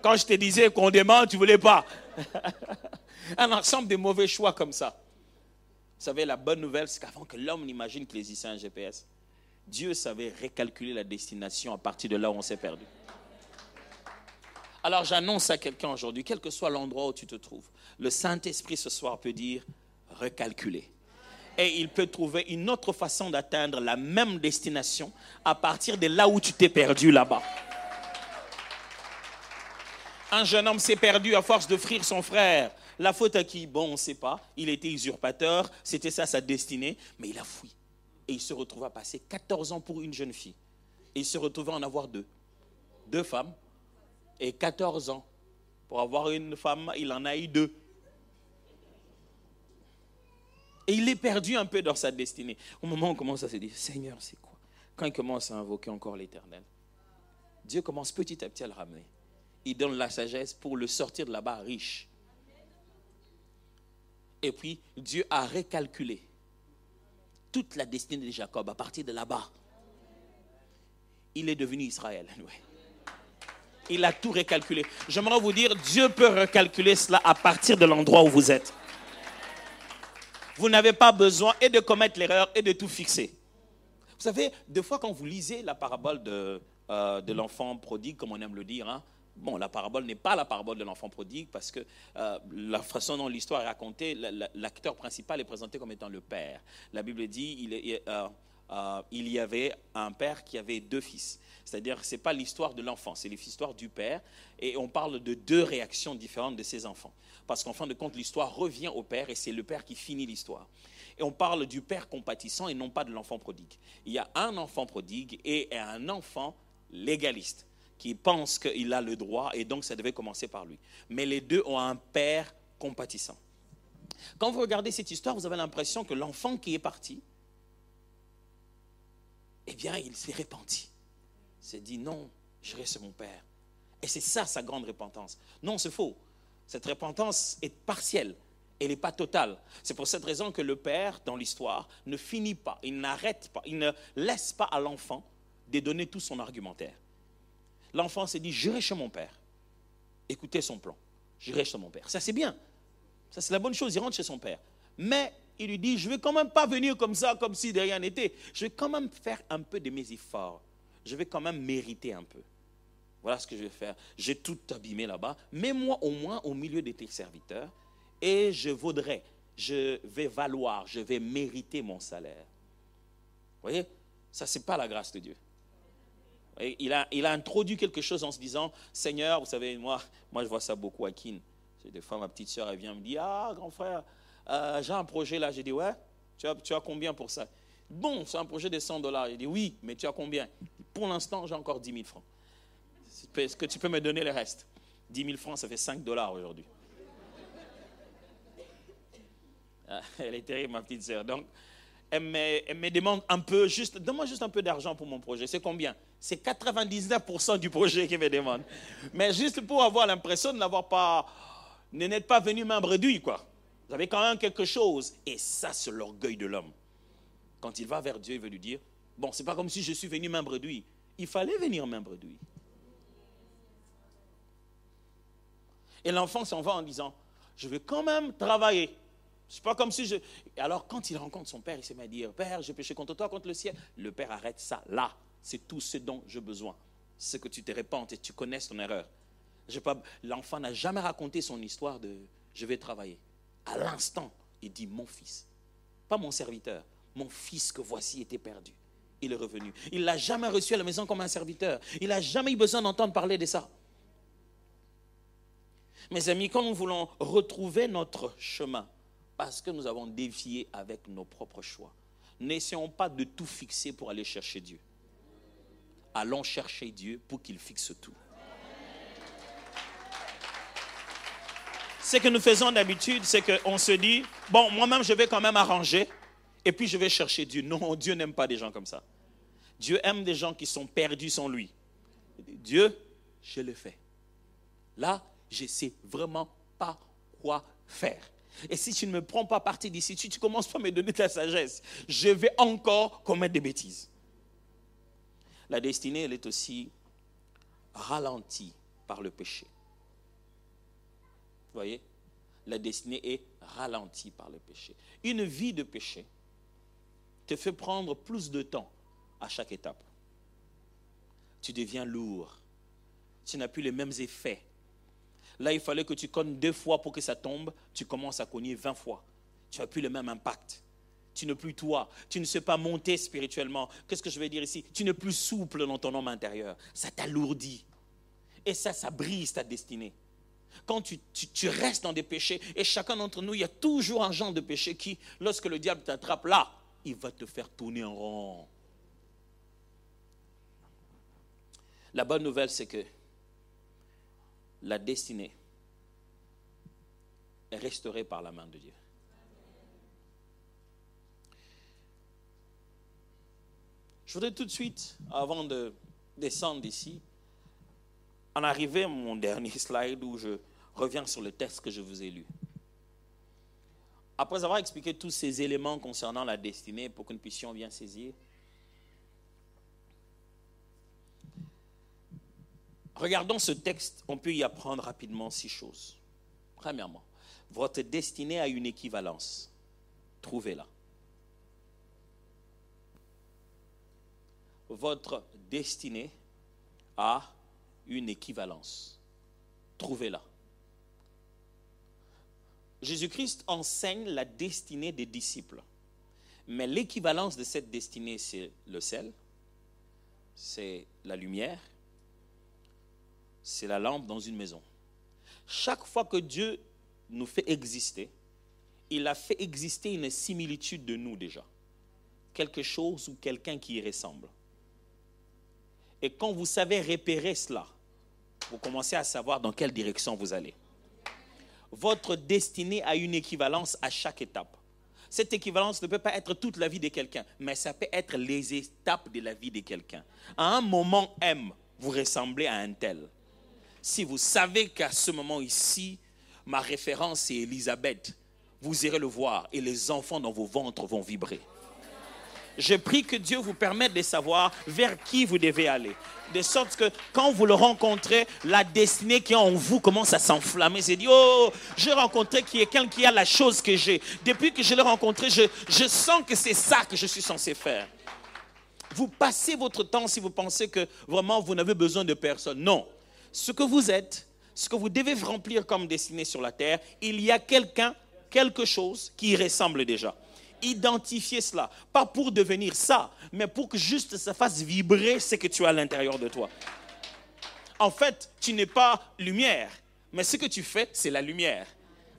Quand je te disais qu'on demande, tu ne voulais pas. un ensemble de mauvais choix comme ça. Vous savez, la bonne nouvelle, c'est qu'avant que l'homme n'imagine qu'il existait un GPS, Dieu savait récalculer la destination à partir de là où on s'est perdu. Alors j'annonce à quelqu'un aujourd'hui, quel que soit l'endroit où tu te trouves, le Saint-Esprit ce soir peut dire recalculer. Et il peut trouver une autre façon d'atteindre la même destination à partir de là où tu t'es perdu là-bas. Un jeune homme s'est perdu à force de frire son frère. La faute à qui? Bon, on ne sait pas. Il était usurpateur, c'était ça sa destinée, mais il a fui. Et il se retrouva à passer 14 ans pour une jeune fille. Et il se retrouvait à en avoir deux. Deux femmes et 14 ans. Pour avoir une femme, il en a eu deux. Et il est perdu un peu dans sa destinée. Au moment où on commence à se dire, Seigneur, c'est quoi? Quand il commence à invoquer encore l'Éternel, Dieu commence petit à petit à le ramener. Il donne la sagesse pour le sortir de là-bas riche. Et puis, Dieu a récalculé toute la destinée de Jacob à partir de là-bas. Il est devenu Israël. Il a tout récalculé. J'aimerais vous dire, Dieu peut recalculer cela à partir de l'endroit où vous êtes. Vous n'avez pas besoin et de commettre l'erreur et de tout fixer. Vous savez, des fois quand vous lisez la parabole de, euh, de l'enfant prodigue, comme on aime le dire, hein, Bon, la parabole n'est pas la parabole de l'enfant prodigue parce que euh, la façon dont l'histoire est racontée, l'acteur principal est présenté comme étant le père. La Bible dit il, euh, euh, y avait un père qui avait deux fils. C'est-à-dire que ce n'est pas l'histoire de l'enfant, c'est l'histoire du père. Et on parle de deux réactions différentes de ses enfants. Parce qu'en fin de compte, l'histoire revient au père et c'est le père qui finit l'histoire. Et on parle du père compatissant et non pas de l'enfant prodigue. Il y a un enfant prodigue et un enfant légaliste qui pense qu'il a le droit et donc ça devait commencer par lui. Mais les deux ont un père compatissant. Quand vous regardez cette histoire, vous avez l'impression que l'enfant qui est parti, eh bien, il s'est repenti. Il s'est dit non, je reste mon père. Et c'est ça sa grande repentance. Non, c'est faux. Cette repentance est partielle. Elle n'est pas totale. C'est pour cette raison que le père, dans l'histoire, ne finit pas, il n'arrête pas, il ne laisse pas à l'enfant de donner tout son argumentaire l'enfant s'est dit, j'irai chez mon père. Écoutez son plan. J'irai chez mon père. Ça, c'est bien. Ça, c'est la bonne chose. Il rentre chez son père. Mais il lui dit, je ne vais quand même pas venir comme ça, comme si de rien n'était. Je vais quand même faire un peu de mes efforts. Je vais quand même mériter un peu. Voilà ce que je vais faire. J'ai tout abîmé là-bas. Mets-moi au moins au milieu de tes serviteurs et je vaudrai, je vais valoir, je vais mériter mon salaire. Vous voyez? Ça, ce n'est pas la grâce de Dieu il a, introduit quelque chose en se disant, Seigneur, vous savez, moi, moi je vois ça beaucoup à Kin. Des fois, ma petite soeur, elle vient me dire, ah, grand frère, euh, j'ai un projet là. J'ai dit, ouais, tu as, combien pour ça? Bon, c'est un projet de 100 dollars. Il dit, oui, mais tu as combien? Pour l'instant, j'ai encore 10 000 francs. Est-ce que tu peux me donner le reste? 10 000 francs, ça fait 5 dollars aujourd'hui. Elle est terrible, ma petite soeur. Donc, elle me, demande un peu, juste, donne-moi juste un peu d'argent pour mon projet. C'est combien? C'est 99% du projet qu'elle me demande. Mais juste pour avoir l'impression de n'avoir pas, ne n'être pas venu main bredouille, quoi. Vous avez quand même quelque chose. Et ça, c'est l'orgueil de l'homme. Quand il va vers Dieu, il veut lui dire, bon, c'est pas comme si je suis venu main bredouille. Il fallait venir main bredouille. Et l'enfant s'en va en disant, je vais quand même travailler. C'est pas comme si je. Alors, quand il rencontre son père, il se met à dire Père, j'ai péché contre toi, contre le ciel. Le père arrête ça. Là, c'est tout ce dont j'ai besoin. C'est que tu te répandes et tu connaisses ton erreur. L'enfant n'a jamais raconté son histoire de je vais travailler. À l'instant, il dit Mon fils, pas mon serviteur, mon fils que voici était perdu. Il est revenu. Il l'a jamais reçu à la maison comme un serviteur. Il n'a jamais eu besoin d'entendre parler de ça. Mes amis, quand nous voulons retrouver notre chemin, parce que nous avons dévié avec nos propres choix, n'essayons pas de tout fixer pour aller chercher Dieu. Allons chercher Dieu pour qu'il fixe tout. Ce que nous faisons d'habitude, c'est qu'on se dit, bon, moi-même, je vais quand même arranger, et puis je vais chercher Dieu. Non, Dieu n'aime pas des gens comme ça. Dieu aime des gens qui sont perdus sans lui. Dieu, je le fais. Là, je ne sais vraiment pas quoi faire. Et si tu ne me prends pas parti d'ici, si tu commences pas à me donner ta sagesse, je vais encore commettre des bêtises. La destinée, elle est aussi ralentie par le péché. Vous voyez? La destinée est ralentie par le péché. Une vie de péché te fait prendre plus de temps à chaque étape. Tu deviens lourd. Tu n'as plus les mêmes effets Là, il fallait que tu cognes deux fois pour que ça tombe. Tu commences à cogner 20 fois. Tu n'as plus le même impact. Tu n'es plus toi. Tu ne sais pas monter spirituellement. Qu'est-ce que je vais dire ici? Tu n'es plus souple dans ton homme intérieur. Ça t'alourdit. Et ça, ça brise ta destinée. Quand tu, tu, restes dans des péchés, et chacun d'entre nous, il y a toujours un genre de péché qui, lorsque le diable t'attrape là, il va te faire tourner en rond. La bonne nouvelle, c'est que la destinée est restaurée par la main de Dieu. Je voudrais tout de suite, avant de descendre d'ici, en arriver à mon dernier slide où je reviens sur le texte que je vous ai lu. Après avoir expliqué tous ces éléments concernant la destinée pour que nous puissions bien saisir, Regardons ce texte, on peut y apprendre rapidement six choses. Premièrement, votre destinée a une équivalence. Trouvez-la. Votre destinée a une équivalence. Trouvez-la. Jésus-Christ enseigne la destinée des disciples. Mais l'équivalence de cette destinée, c'est le sel, c'est la lumière, c'est la lampe dans une maison. Chaque fois que Dieu nous fait exister, il a fait exister une similitude de nous déjà. Quelque chose ou quelqu'un qui y ressemble. Et quand vous savez repérer cela, vous commencez à savoir dans quelle direction vous allez. Votre destinée a une équivalence à chaque étape. Cette équivalence ne peut pas être toute la vie de quelqu'un, mais ça peut être les étapes de la vie de quelqu'un. À un moment M, vous ressemblez à un tel si vous savez qu'à ce moment ici, ma référence est Elisabeth, vous irez le voir et les enfants dans vos ventres vont vibrer. Je prie que Dieu vous permette de savoir vers qui vous devez aller. De sorte que quand vous le rencontrez, la destinée qui est en vous commence à s'enflammer. C'est dit, oh, j'ai rencontré quelqu'un qui a la chose que j'ai. Depuis que je l'ai rencontré, je, je sens que c'est ça que je suis censé faire. Vous passez votre temps si vous pensez que vraiment vous n'avez besoin de personne. Non ce que vous êtes, ce que vous devez remplir comme destinée sur la terre, il y a quelqu'un, quelque chose qui y ressemble déjà. Identifiez cela, pas pour devenir ça, mais pour que juste ça fasse vibrer ce que tu as à l'intérieur de toi. En fait, tu n'es pas lumière, mais ce que tu fais, c'est la lumière.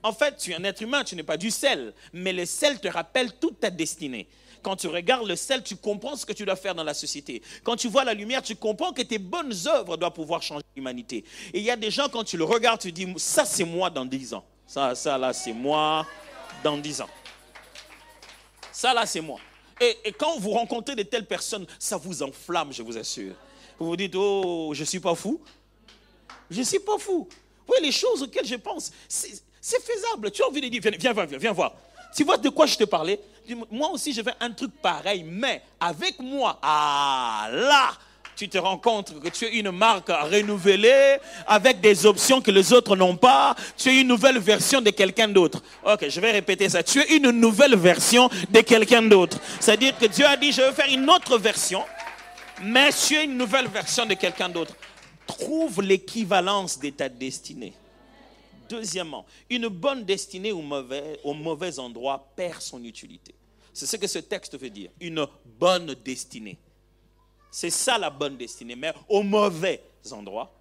En fait, tu es un être humain, tu n'es pas du sel, mais le sel te rappelle toute ta destinée. Quand tu regardes le sel, tu comprends ce que tu dois faire dans la société. Quand tu vois la lumière, tu comprends que tes bonnes œuvres doivent pouvoir changer l'humanité. Et il y a des gens, quand tu le regardes, tu dis, ça c'est moi dans dix ans. Ça, ça là, c'est moi dans dix ans. Ça là, c'est moi. Et, quand vous rencontrez de telles personnes, ça vous enflamme, je vous assure. Vous vous dites, oh, je ne suis pas fou. Je ne suis pas fou. Oui, les choses auxquelles je pense, c'est faisable. Tu as envie de dire, viens, viens, viens, viens voir. Tu vois de quoi je te parlais? Moi aussi, je fais un truc pareil, mais avec moi, ah là, tu te rends compte que tu es une marque renouvelée avec des options que les autres n'ont pas. Tu es une nouvelle version de quelqu'un d'autre. Ok, je vais répéter ça. Tu es une nouvelle version de quelqu'un d'autre. C'est-à-dire que Dieu a dit, je vais faire une autre version, mais tu es une nouvelle version de quelqu'un d'autre. Trouve l'équivalence de ta destinée. Deuxièmement, une bonne destinée au mauvais, au mauvais endroit perd son utilité. C'est ce que ce texte veut dire. Une bonne destinée. C'est ça la bonne destinée. Mais au mauvais endroit,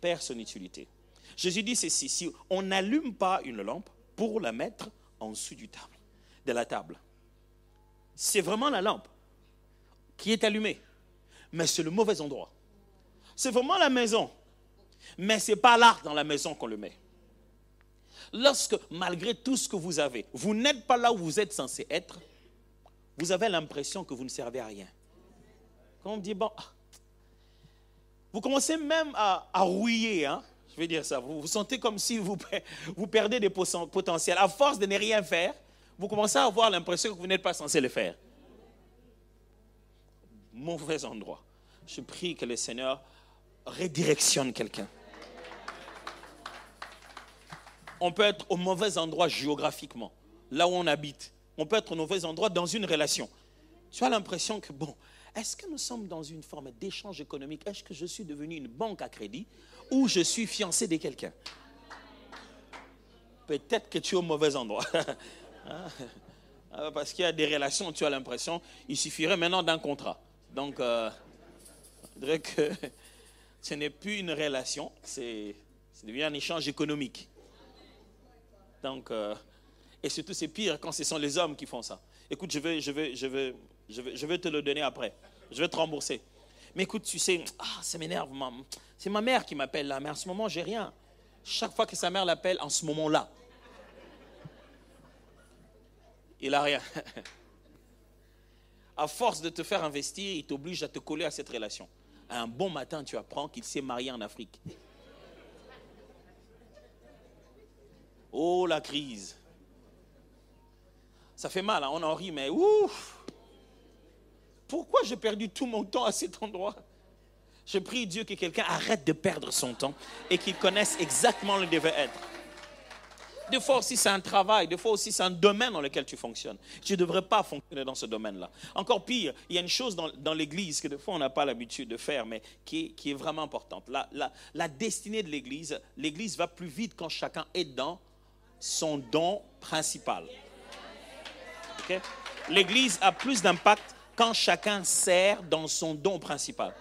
perd son utilité. Jésus dit ceci, si on n'allume pas une lampe pour la mettre en dessous du table, de la table, c'est vraiment la lampe qui est allumée, mais c'est le mauvais endroit. C'est vraiment la maison, mais ce n'est pas là dans la maison qu'on le met. Lorsque, malgré tout ce que vous avez, vous n'êtes pas là où vous êtes censé être, vous avez l'impression que vous ne servez à rien. Quand on dit, bon, vous commencez même à, rouiller, hein, je vais dire ça. Vous vous sentez comme si vous, vous perdez des potentiels. À force de ne rien faire, vous commencez à avoir l'impression que vous n'êtes pas censé le faire. Mauvais endroit. Je prie que le Seigneur redirectionne quelqu'un. On peut être au mauvais endroit géographiquement, là où on habite. On peut être au mauvais endroit dans une relation. Tu as l'impression que, bon, est-ce que nous sommes dans une forme d'échange économique? Est-ce que je suis devenu une banque à crédit ou je suis fiancé de quelqu'un? Peut-être que tu es au mauvais endroit. Ah, parce qu'il y a des relations, tu as l'impression, il suffirait maintenant d'un contrat. Donc, euh, je dirais que ce n'est plus une relation, c'est devient un échange économique. Donc, euh, et surtout, c'est pire quand ce sont les hommes qui font ça. Écoute, je vais, je vais, je vais, je vais, je vais te le donner après. Je vais te rembourser. Mais écoute, tu sais, ah, ça m'énerve. C'est ma mère qui m'appelle là, mais en ce moment, j'ai rien. Chaque fois que sa mère l'appelle, en ce moment-là, il n'a rien. à force de te faire investir, il t'oblige à te coller à cette relation. Un bon matin, tu apprends qu'il s'est marié en Afrique. Oh, la crise. Ça fait mal, hein, on en rit, mais ouf. Pourquoi j'ai perdu tout mon temps à cet endroit? Je prie Dieu que quelqu'un arrête de perdre son temps et qu'il connaisse exactement le devait être. Des fois aussi, c'est un travail, des fois aussi, c'est un domaine dans lequel tu fonctionnes. Tu ne devrais pas fonctionner dans ce domaine-là. Encore pire, il y a une chose dans, l'Église que des fois, on n'a pas l'habitude de faire, mais qui est, vraiment importante. La, la destinée de l'Église, l'Église va plus vite quand chacun est dans son don principal. L'Église a plus d'impact quand chacun sert dans son don principal.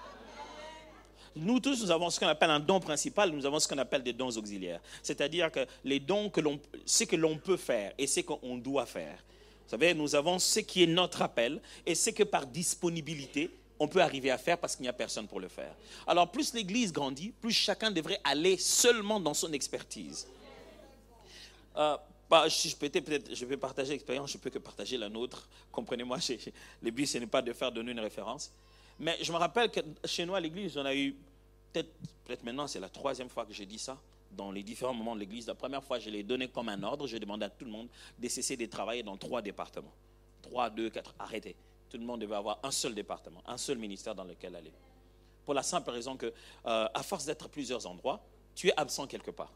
Nous tous, nous avons ce qu'on appelle un don principal, nous avons ce qu'on appelle des dons auxiliaires. C'est-à-dire que les dons que ce que l'on peut faire et ce qu'on doit faire. Vous savez, nous avons ce qui est notre appel et ce que par disponibilité, on peut arriver à faire parce qu'il n'y a personne pour le faire. Alors, plus l'Église grandit, plus chacun devrait aller seulement dans son expertise. Euh, bah, je, peut-être, je vais partager l'expérience, je peux que partager la nôtre. Comprenez-moi, le but, ce n'est pas de faire donner une référence. Mais je me rappelle que chez nous à l'église, on a eu, peut-être peut maintenant, c'est la troisième fois que j'ai dit ça, dans les différents moments de l'église. La première fois, je l'ai donné comme un ordre. Je demandais à tout le monde de cesser de travailler dans trois départements. Trois, deux, quatre, arrêtez. Tout le monde devait avoir un seul département, un seul ministère dans lequel aller. Pour la simple raison que, euh, à force d'être à plusieurs endroits, tu es absent quelque part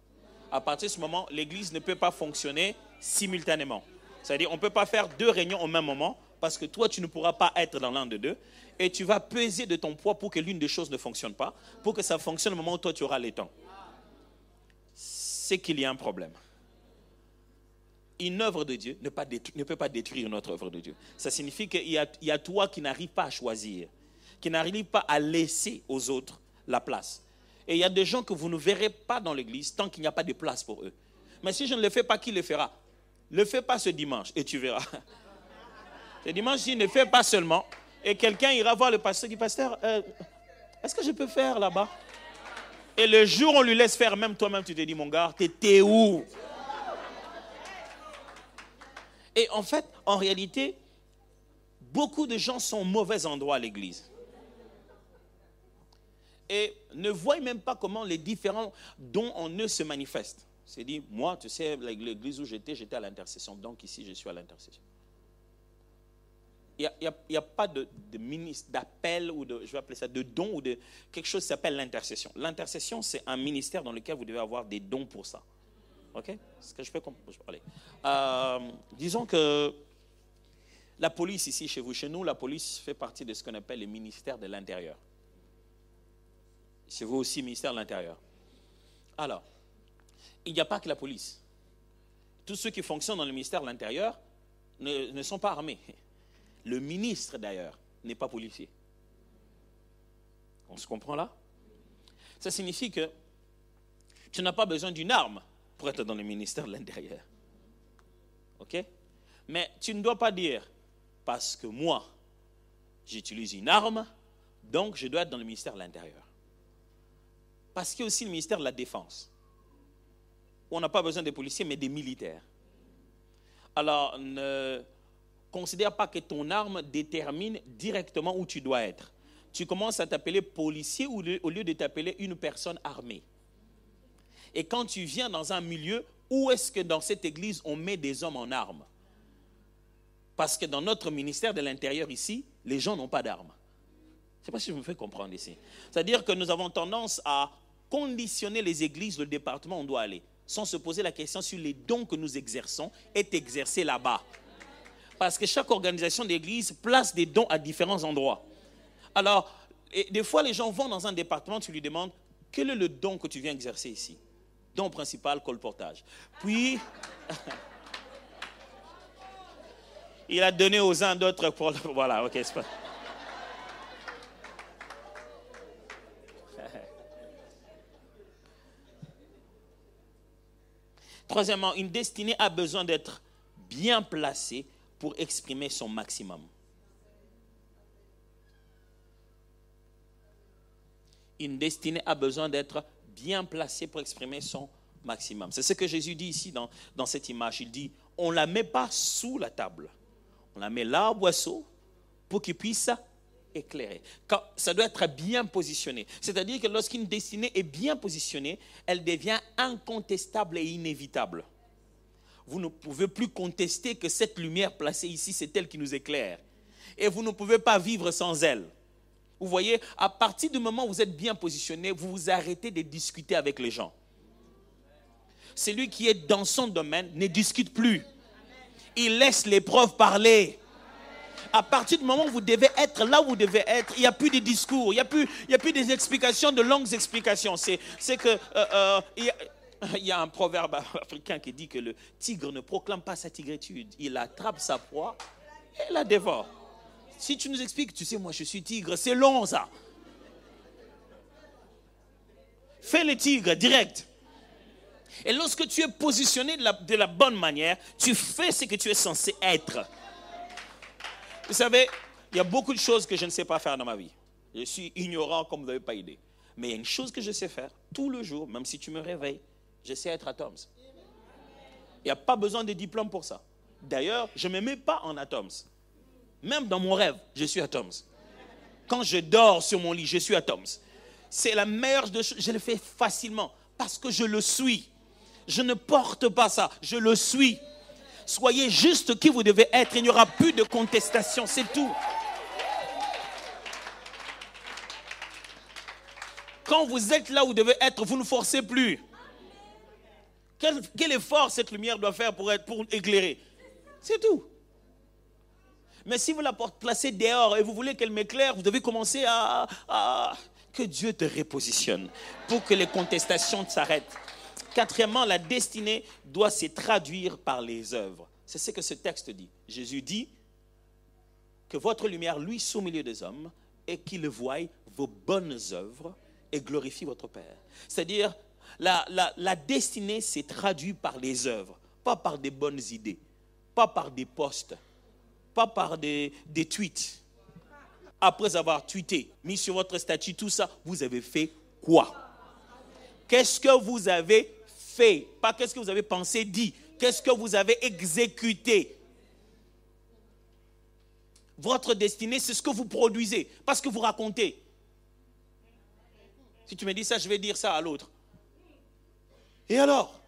à partir de ce moment, l'Église ne peut pas fonctionner simultanément. C'est-à-dire, on ne peut pas faire deux réunions au même moment parce que toi, tu ne pourras pas être dans l'un de deux et tu vas peser de ton poids pour que l'une des choses ne fonctionne pas, pour que ça fonctionne au moment où toi, tu auras les temps. C'est qu'il y a un problème. Une œuvre de Dieu ne, peut pas détruire une autre œuvre de Dieu. Ça signifie qu'il y, y a toi qui n'arrive pas à choisir, qui n'arrive pas à laisser aux autres la place. Et il y a des gens que vous ne verrez pas dans l'église tant qu'il n'y a pas de place pour eux. Mais si je ne le fais pas, qui le fera? Ne le fais pas ce dimanche et tu verras. Ce dimanche, il ne fait pas seulement. Et quelqu'un ira voir le pasteur et dit Pasteur, euh, est-ce que je peux faire là-bas? Et le jour où on lui laisse faire, même toi-même, tu te dis Mon gars, t'étais où? Et en fait, en réalité, beaucoup de gens sont au mauvais endroit à l'église et ne voient même pas comment les différents dons en eux se manifestent. C'est dit, moi, tu sais, l'église où j'étais, j'étais à l'intercession. Donc ici, je suis à l'intercession. Il n'y a, pas de, ministre, d'appel ou de, je vais appeler ça, de don ou de quelque chose qui s'appelle l'intercession. L'intercession, c'est un ministère dans lequel vous devez avoir des dons pour ça. OK? Est-ce que je peux parler euh, Disons que la police ici, chez vous, chez nous, la police fait partie de ce qu'on appelle le ministère de l'Intérieur. C'est vous aussi, ministère de l'Intérieur. Alors, il n'y a pas que la police. Tous ceux qui fonctionnent dans le ministère de l'Intérieur, ne, ne sont pas armés. Le ministre, d'ailleurs, n'est pas policier. On se comprend là? Ça signifie que tu n'as pas besoin d'une arme pour être dans le ministère de l'Intérieur. OK? Mais tu ne dois pas dire, parce que moi, j'utilise une arme, donc je dois être dans le ministère de l'Intérieur. Parce qu'il y a aussi le ministère de la Défense, on n'a pas besoin des policiers, mais des militaires. Alors, ne considère pas que ton arme détermine directement où tu dois être. Tu commences à t'appeler policier au lieu de t'appeler une personne armée. Et quand tu viens dans un milieu, où est-ce que dans cette église on met des hommes en armes? Parce que dans notre ministère de l'Intérieur ici, les gens n'ont pas d'armes. Je ne sais pas si je me fais comprendre ici. C'est-à-dire que nous avons tendance à conditionner les églises, le département où on doit aller, sans se poser la question sur les dons que nous exerçons est exercé là-bas. Parce que chaque organisation d'église place des dons à différents endroits. Alors, des fois, les gens vont dans un département, tu lui demandes, quel est le don que tu viens exercer ici? Don principal, colportage. Puis, il a donné aux uns d'autres pour... Voilà, ok, c'est pas... Troisièmement, une destinée a besoin d'être bien placée pour exprimer son maximum. Une destinée a besoin d'être bien placée pour exprimer son maximum. C'est ce que Jésus dit ici dans, cette image. Il dit, on ne la met pas sous la table. On la met là au boisseau pour qu'il puisse Quand, ça doit être bien positionné. C'est-à-dire que lorsqu'une destinée est bien positionnée, elle devient incontestable et inévitable. Vous ne pouvez plus contester que cette lumière placée ici, c'est elle qui nous éclaire. Et vous ne pouvez pas vivre sans elle. Vous voyez, à partir du moment où vous êtes bien positionné, vous vous arrêtez de discuter avec les gens. Celui qui est dans son domaine ne discute plus. Il laisse l'épreuve parler à partir du moment où vous devez être là où vous devez être, il n'y a plus de discours, il n'y a, plus, des explications, de longues explications. C'est, que euh, euh, il, y a, un proverbe africain qui dit que le tigre ne proclame pas sa tigritude. Il attrape sa proie et la dévore. Si tu nous expliques, tu sais, moi je suis tigre, c'est long ça. Fais le tigre direct. Et lorsque tu es positionné de la bonne manière, tu fais ce que tu es censé être. Vous savez, il y a beaucoup de choses que je ne sais pas faire dans ma vie. Je suis ignorant comme vous n'avez pas idée. Mais il y a une chose que je sais faire tout le jour, même si tu me réveilles, je sais être atoms. Il n'y a pas besoin de diplôme pour ça. D'ailleurs, je ne me mets pas en atoms. Même dans mon rêve, je suis atoms. Quand je dors sur mon lit, je suis atoms. C'est la meilleure de. Je le fais facilement parce que je le suis. Je ne porte pas ça, je le suis. Soyez juste qui vous devez être. Il n'y aura plus de contestation. C'est tout. Quand vous êtes là où vous devez être, vous ne forcez plus. Quel, effort cette lumière doit faire pour, être, pour éclairer C'est tout. Mais si vous la placez dehors et vous voulez qu'elle m'éclaire, vous devez commencer à, à, Que Dieu te repositionne pour que les contestations s'arrêtent. Quatrièmement, la destinée doit se traduire par les œuvres. C'est ce que ce texte dit. Jésus dit que votre lumière lui au milieu des hommes et qu'il voie vos bonnes œuvres et glorifie votre Père. C'est-à-dire, la, destinée s'est traduite par les œuvres, pas par des bonnes idées, pas par des posts, pas par des, des tweets. Après avoir tweeté, mis sur votre statut, tout ça, vous avez fait quoi? Qu'est-ce que vous avez pas qu'est-ce que vous avez pensé, dit, qu'est-ce que vous avez exécuté. Votre destinée, c'est ce que vous produisez, pas ce que vous racontez. Si tu me dis ça, je vais dire ça à l'autre. Et alors?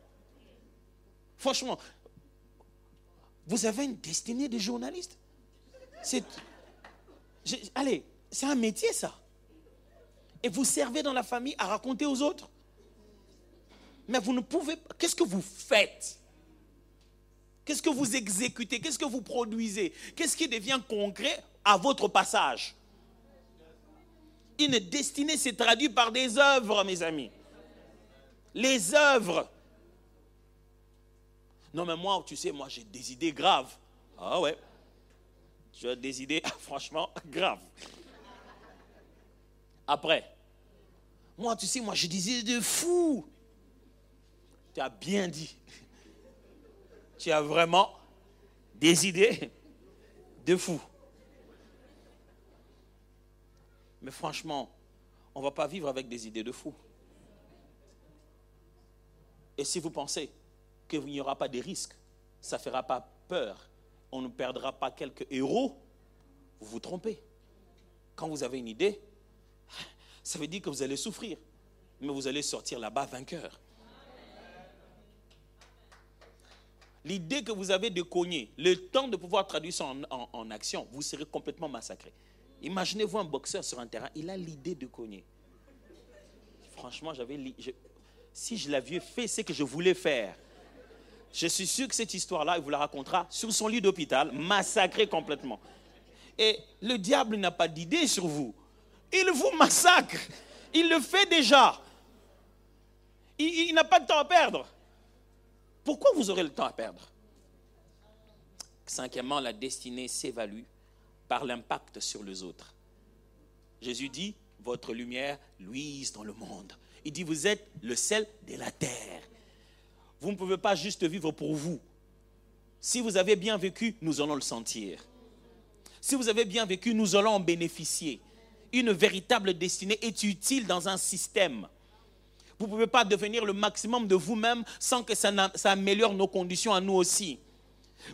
Franchement, vous avez une destinée de journaliste? C'est, allez, c'est un métier ça. Et vous servez dans la famille à raconter aux autres? Mais vous ne pouvez pas. Qu'est-ce que vous faites? Qu'est-ce que vous exécutez? Qu'est-ce que vous produisez? Qu'est-ce qui devient concret à votre passage? Une destinée s'est traduite par des œuvres, mes amis. Les œuvres. Non, mais moi, tu sais, moi, j'ai des idées graves. Ah ouais. As des idées, franchement, graves. Après, moi, tu sais, moi, je disais de fou. Tu as bien dit. Tu as vraiment des idées de fou. Mais franchement, on va pas vivre avec des idées de fou. Et si vous pensez qu'il n'y aura pas de risques, ça fera pas peur, on ne perdra pas quelques héros, vous vous trompez. Quand vous avez une idée, ça veut dire que vous allez souffrir, mais vous allez sortir là-bas vainqueur. L'idée que vous avez de cogner, le temps de pouvoir traduire ça en, action, vous serez complètement massacré. Imaginez-vous un boxeur sur un terrain, il a l'idée de cogner. Franchement, j'avais, si je l'avais fait ce que je voulais faire, je suis sûr que cette histoire-là, il vous la racontera sur son lit d'hôpital, massacré complètement. Et le diable n'a pas d'idée sur vous. Il vous massacre. Il le fait déjà. Il, il n'a pas de temps à perdre. Pourquoi vous aurez le temps à perdre? Cinquièmement, la destinée s'évalue par l'impact sur les autres. Jésus dit, votre lumière luise dans le monde. Il dit, vous êtes le sel de la terre. Vous ne pouvez pas juste vivre pour vous. Si vous avez bien vécu, nous allons le sentir. Si vous avez bien vécu, nous allons en bénéficier. Une véritable destinée est utile dans un système. Vous ne pouvez pas devenir le maximum de vous-même sans que ça, améliore nos conditions à nous aussi.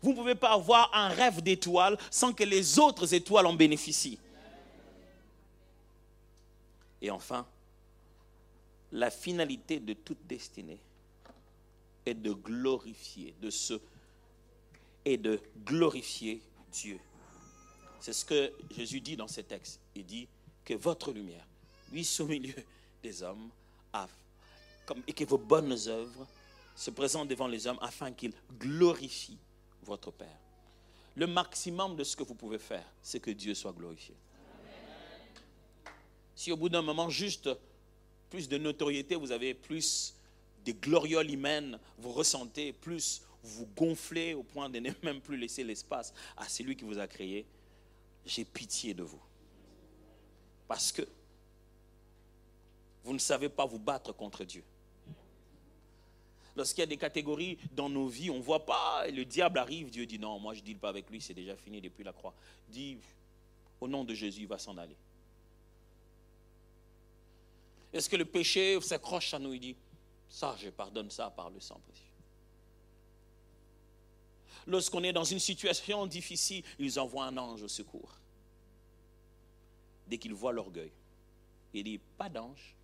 Vous ne pouvez pas avoir un rêve d'étoile sans que les autres étoiles en bénéficient. Et enfin, la finalité de toute destinée est de glorifier, de se et de glorifier Dieu. C'est ce que Jésus dit dans ce texte. Il dit que votre lumière luise au milieu des hommes et que vos bonnes œuvres se présentent devant les hommes afin qu'ils glorifient votre Père. Le maximum de ce que vous pouvez faire, c'est que Dieu soit glorifié. Si au bout d'un moment, juste plus de notoriété, vous avez plus des glorioles humaines, vous ressentez plus, vous gonflez au point de ne même plus laisser l'espace à celui qui vous a créé, j'ai pitié de vous. Parce que vous ne savez pas vous battre contre Dieu. Lorsqu'il y a des catégories dans nos vies, on ne voit pas, le diable arrive, Dieu dit non, moi je ne deal pas avec lui, c'est déjà fini depuis la croix. Dit, au nom de Jésus, il va s'en aller. Est-ce que le péché s'accroche à nous? Il dit, ça, je pardonne ça par le sang précieux. Lorsqu'on est dans une situation difficile, ils envoient un ange au secours. Dès qu'ils voient l'orgueil, il dit, pas d'ange,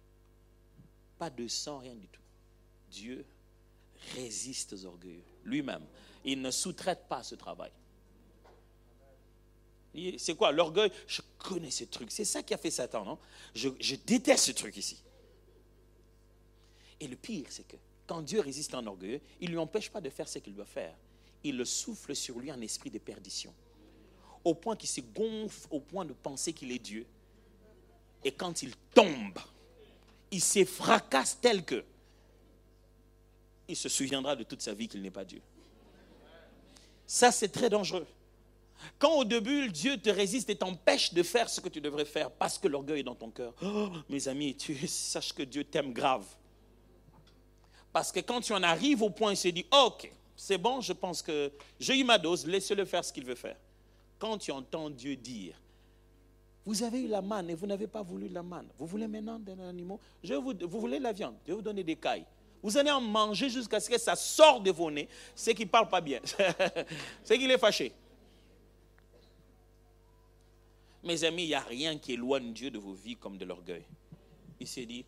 pas de sang, rien du tout. Dieu résiste aux orgueilleux. Lui-même, il ne sous-traite pas ce travail. C'est quoi l'orgueil? Je connais ce truc. C'est ça qui a fait Satan, non? Je, déteste ce truc ici. Et le pire, c'est que quand Dieu résiste à un orgueilleux, il ne lui empêche pas de faire ce qu'il doit faire. Il le souffle sur lui un esprit de perdition. Au point qu'il se gonfle, au point de penser qu'il est Dieu. Et quand il tombe, il se fracasse tel que il se souviendra de toute sa vie qu'il n'est pas Dieu. Ça, c'est très dangereux. Quand au début, Dieu te résiste et t'empêche de faire ce que tu devrais faire parce que l'orgueil est dans ton cœur, oh, mes amis, tu saches que Dieu t'aime grave. Parce que quand tu en arrives au point, il se dit, ok, c'est bon, je pense que j'ai eu ma dose, laissez-le faire ce qu'il veut faire. Quand tu entends Dieu dire, vous avez eu la manne et vous n'avez pas voulu la manne, vous voulez maintenant des animaux, je vous, vous voulez la viande, je vais vous donner des cailles. Vous allez en manger jusqu'à ce que ça sorte de vos nez. C'est qu'il ne parle pas bien. c'est qu'il est fâché. Mes amis, il n'y a rien qui éloigne Dieu de vos vies comme de l'orgueil. Il s'est dit,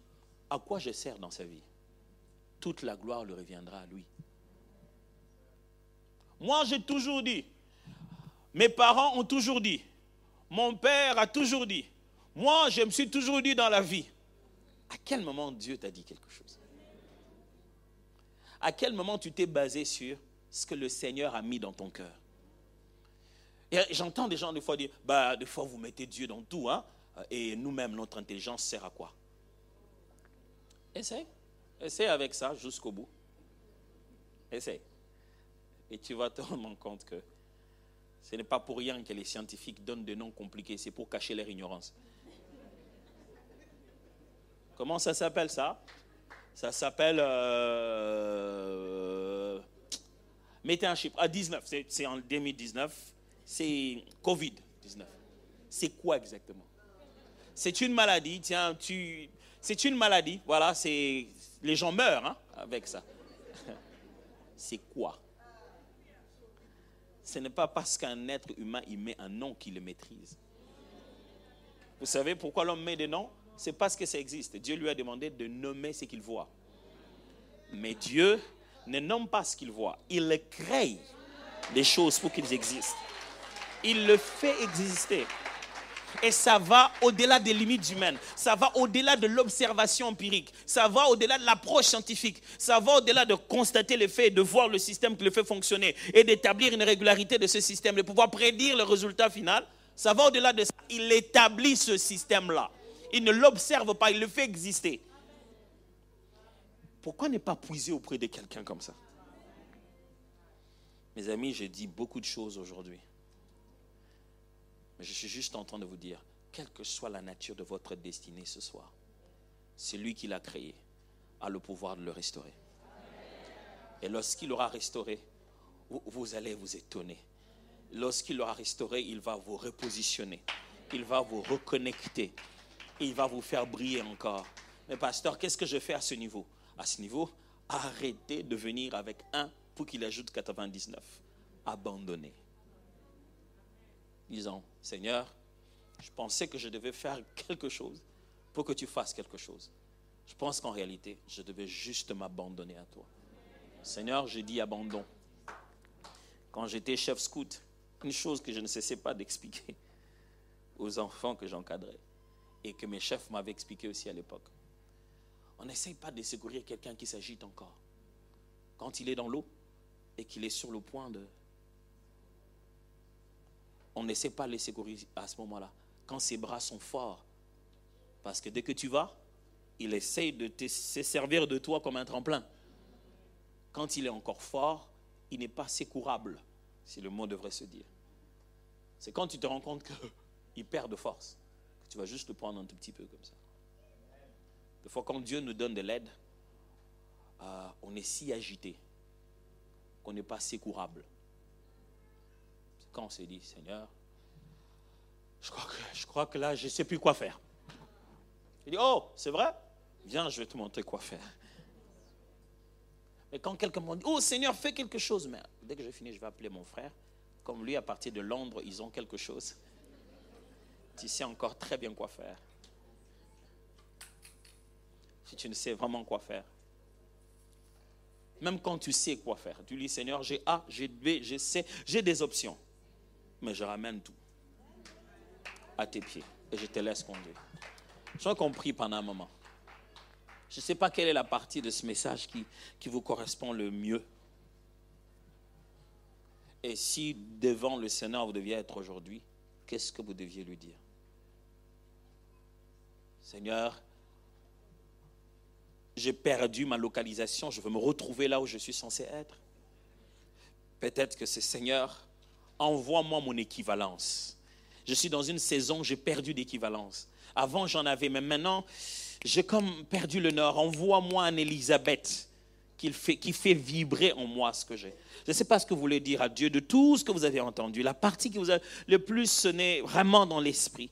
à quoi je sers dans sa vie? Toute la gloire lui reviendra à lui. Moi, j'ai toujours dit, mes parents ont toujours dit, mon père a toujours dit, moi, je me suis toujours dit dans la vie. À quel moment Dieu t'a dit quelque chose? À quel moment tu t'es basé sur ce que le Seigneur a mis dans ton cœur? J'entends des gens des fois dire, bah, des fois vous mettez Dieu dans tout, hein, et nous-mêmes, notre intelligence sert à quoi? Essaye. Essaye avec ça jusqu'au bout. Essaye. Et tu vas te rendre compte que Ce n'est pas pour rien que les scientifiques donnent des noms compliqués, c'est pour cacher leur ignorance. Comment ça s'appelle ça? Ça s'appelle... Euh, mettez un chiffre. À 19, c'est en 2019. C'est Covid-19. C'est quoi exactement? C'est une maladie, tiens, tu... C'est une maladie, voilà, c'est... Les gens meurent hein, avec ça. C'est quoi? Ce n'est pas parce qu'un être humain, il met un nom qu'il le maîtrise. Vous savez pourquoi l'homme met des noms? C'est parce que ça existe. Dieu lui a demandé de nommer ce qu'il voit. Mais Dieu ne nomme pas ce qu'il voit. Il crée des choses pour qu'ils existent. Il le fait exister. Et ça va au-delà des limites humaines. Ça va au-delà de l'observation empirique. Ça va au-delà de l'approche scientifique. Ça va au-delà de constater les faits, de voir le système qui le fait fonctionner et d'établir une régularité de ce système, de pouvoir prédire le résultat final. Ça va au-delà de ça. Il établit ce système-là. Il ne l'observe pas, il le fait exister. Pourquoi ne pas puiser auprès de quelqu'un comme ça? Mes amis, j'ai dit beaucoup de choses aujourd'hui. Mais je suis juste en train de vous dire, quelle que soit la nature de votre destinée ce soir, c'est lui qui l'a créé, a le pouvoir de le restaurer. Et lorsqu'il aura restauré, vous, allez vous étonner. Lorsqu'il aura restauré, il va vous repositionner. Il va vous reconnecter il va vous faire briller encore. Mais pasteur, qu'est-ce que je fais à ce niveau? À ce niveau, arrêtez de venir avec un pour qu'il ajoute 99. Abandonnez. Disons, Seigneur, je pensais que je devais faire quelque chose pour que tu fasses quelque chose. Je pense qu'en réalité, je devais juste m'abandonner à toi. Seigneur, je dis abandon. Quand j'étais chef scout, une chose que je ne cessais pas d'expliquer aux enfants que j'encadrais, et que mes chefs m'avaient expliqué aussi à l'époque. On n'essaye pas de secourir quelqu'un qui s'agite encore. Quand il est dans l'eau et qu'il est sur le point de... On n'essaie pas de les secourir à ce moment-là. Quand ses bras sont forts. Parce que dès que tu vas, il essaye de te servir de toi comme un tremplin. Quand il est encore fort, il n'est pas secourable, si le mot devrait se dire. C'est quand tu te rends compte qu'il perd de force. Tu vas juste le prendre un tout petit peu comme ça. Des fois, quand Dieu nous donne de l'aide, euh, on est si agité qu'on n'est pas secourable. C'est quand on s'est dit, Seigneur, je crois, que, je crois que là, je ne sais plus quoi faire. Il dit, oh, c'est vrai? Viens, je vais te montrer quoi faire. Mais quand quelqu'un me dit, oh Seigneur, fais quelque chose, mais dès que j'ai fini, je vais appeler mon frère. Comme lui, à partir de Londres, ils ont quelque chose tu sais encore très bien quoi faire. Si tu ne sais vraiment quoi faire. Même quand tu sais quoi faire, tu dis Seigneur, j'ai A, j'ai B, j'ai C, j'ai des options. Mais je ramène tout à tes pieds et je te laisse conduire. J'ai compris pendant un moment. Je ne sais pas quelle est la partie de ce message qui, qui vous correspond le mieux. Et si devant le Seigneur vous deviez être aujourd'hui, qu'est-ce que vous deviez lui dire? Seigneur, j'ai perdu ma localisation, je veux me retrouver là où je suis censé être. Peut-être que c'est Seigneur, envoie-moi mon équivalence. Je suis dans une saison, j'ai perdu d'équivalence. Avant, j'en avais, mais maintenant, j'ai comme perdu le nord. Envoie-moi un Élisabeth qui fait, qui fait vibrer en moi ce que j'ai. Je ne sais pas ce que vous voulez dire à Dieu de tout ce que vous avez entendu. La partie qui vous a le plus sonné vraiment dans l'esprit.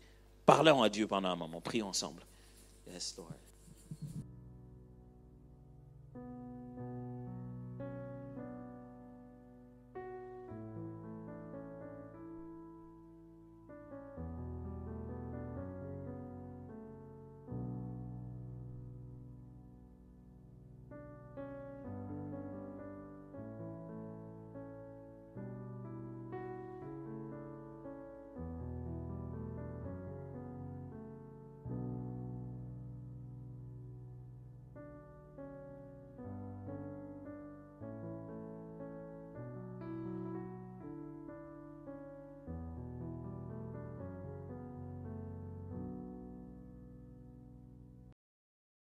Parlons à Dieu pendant un moment. Prions ensemble.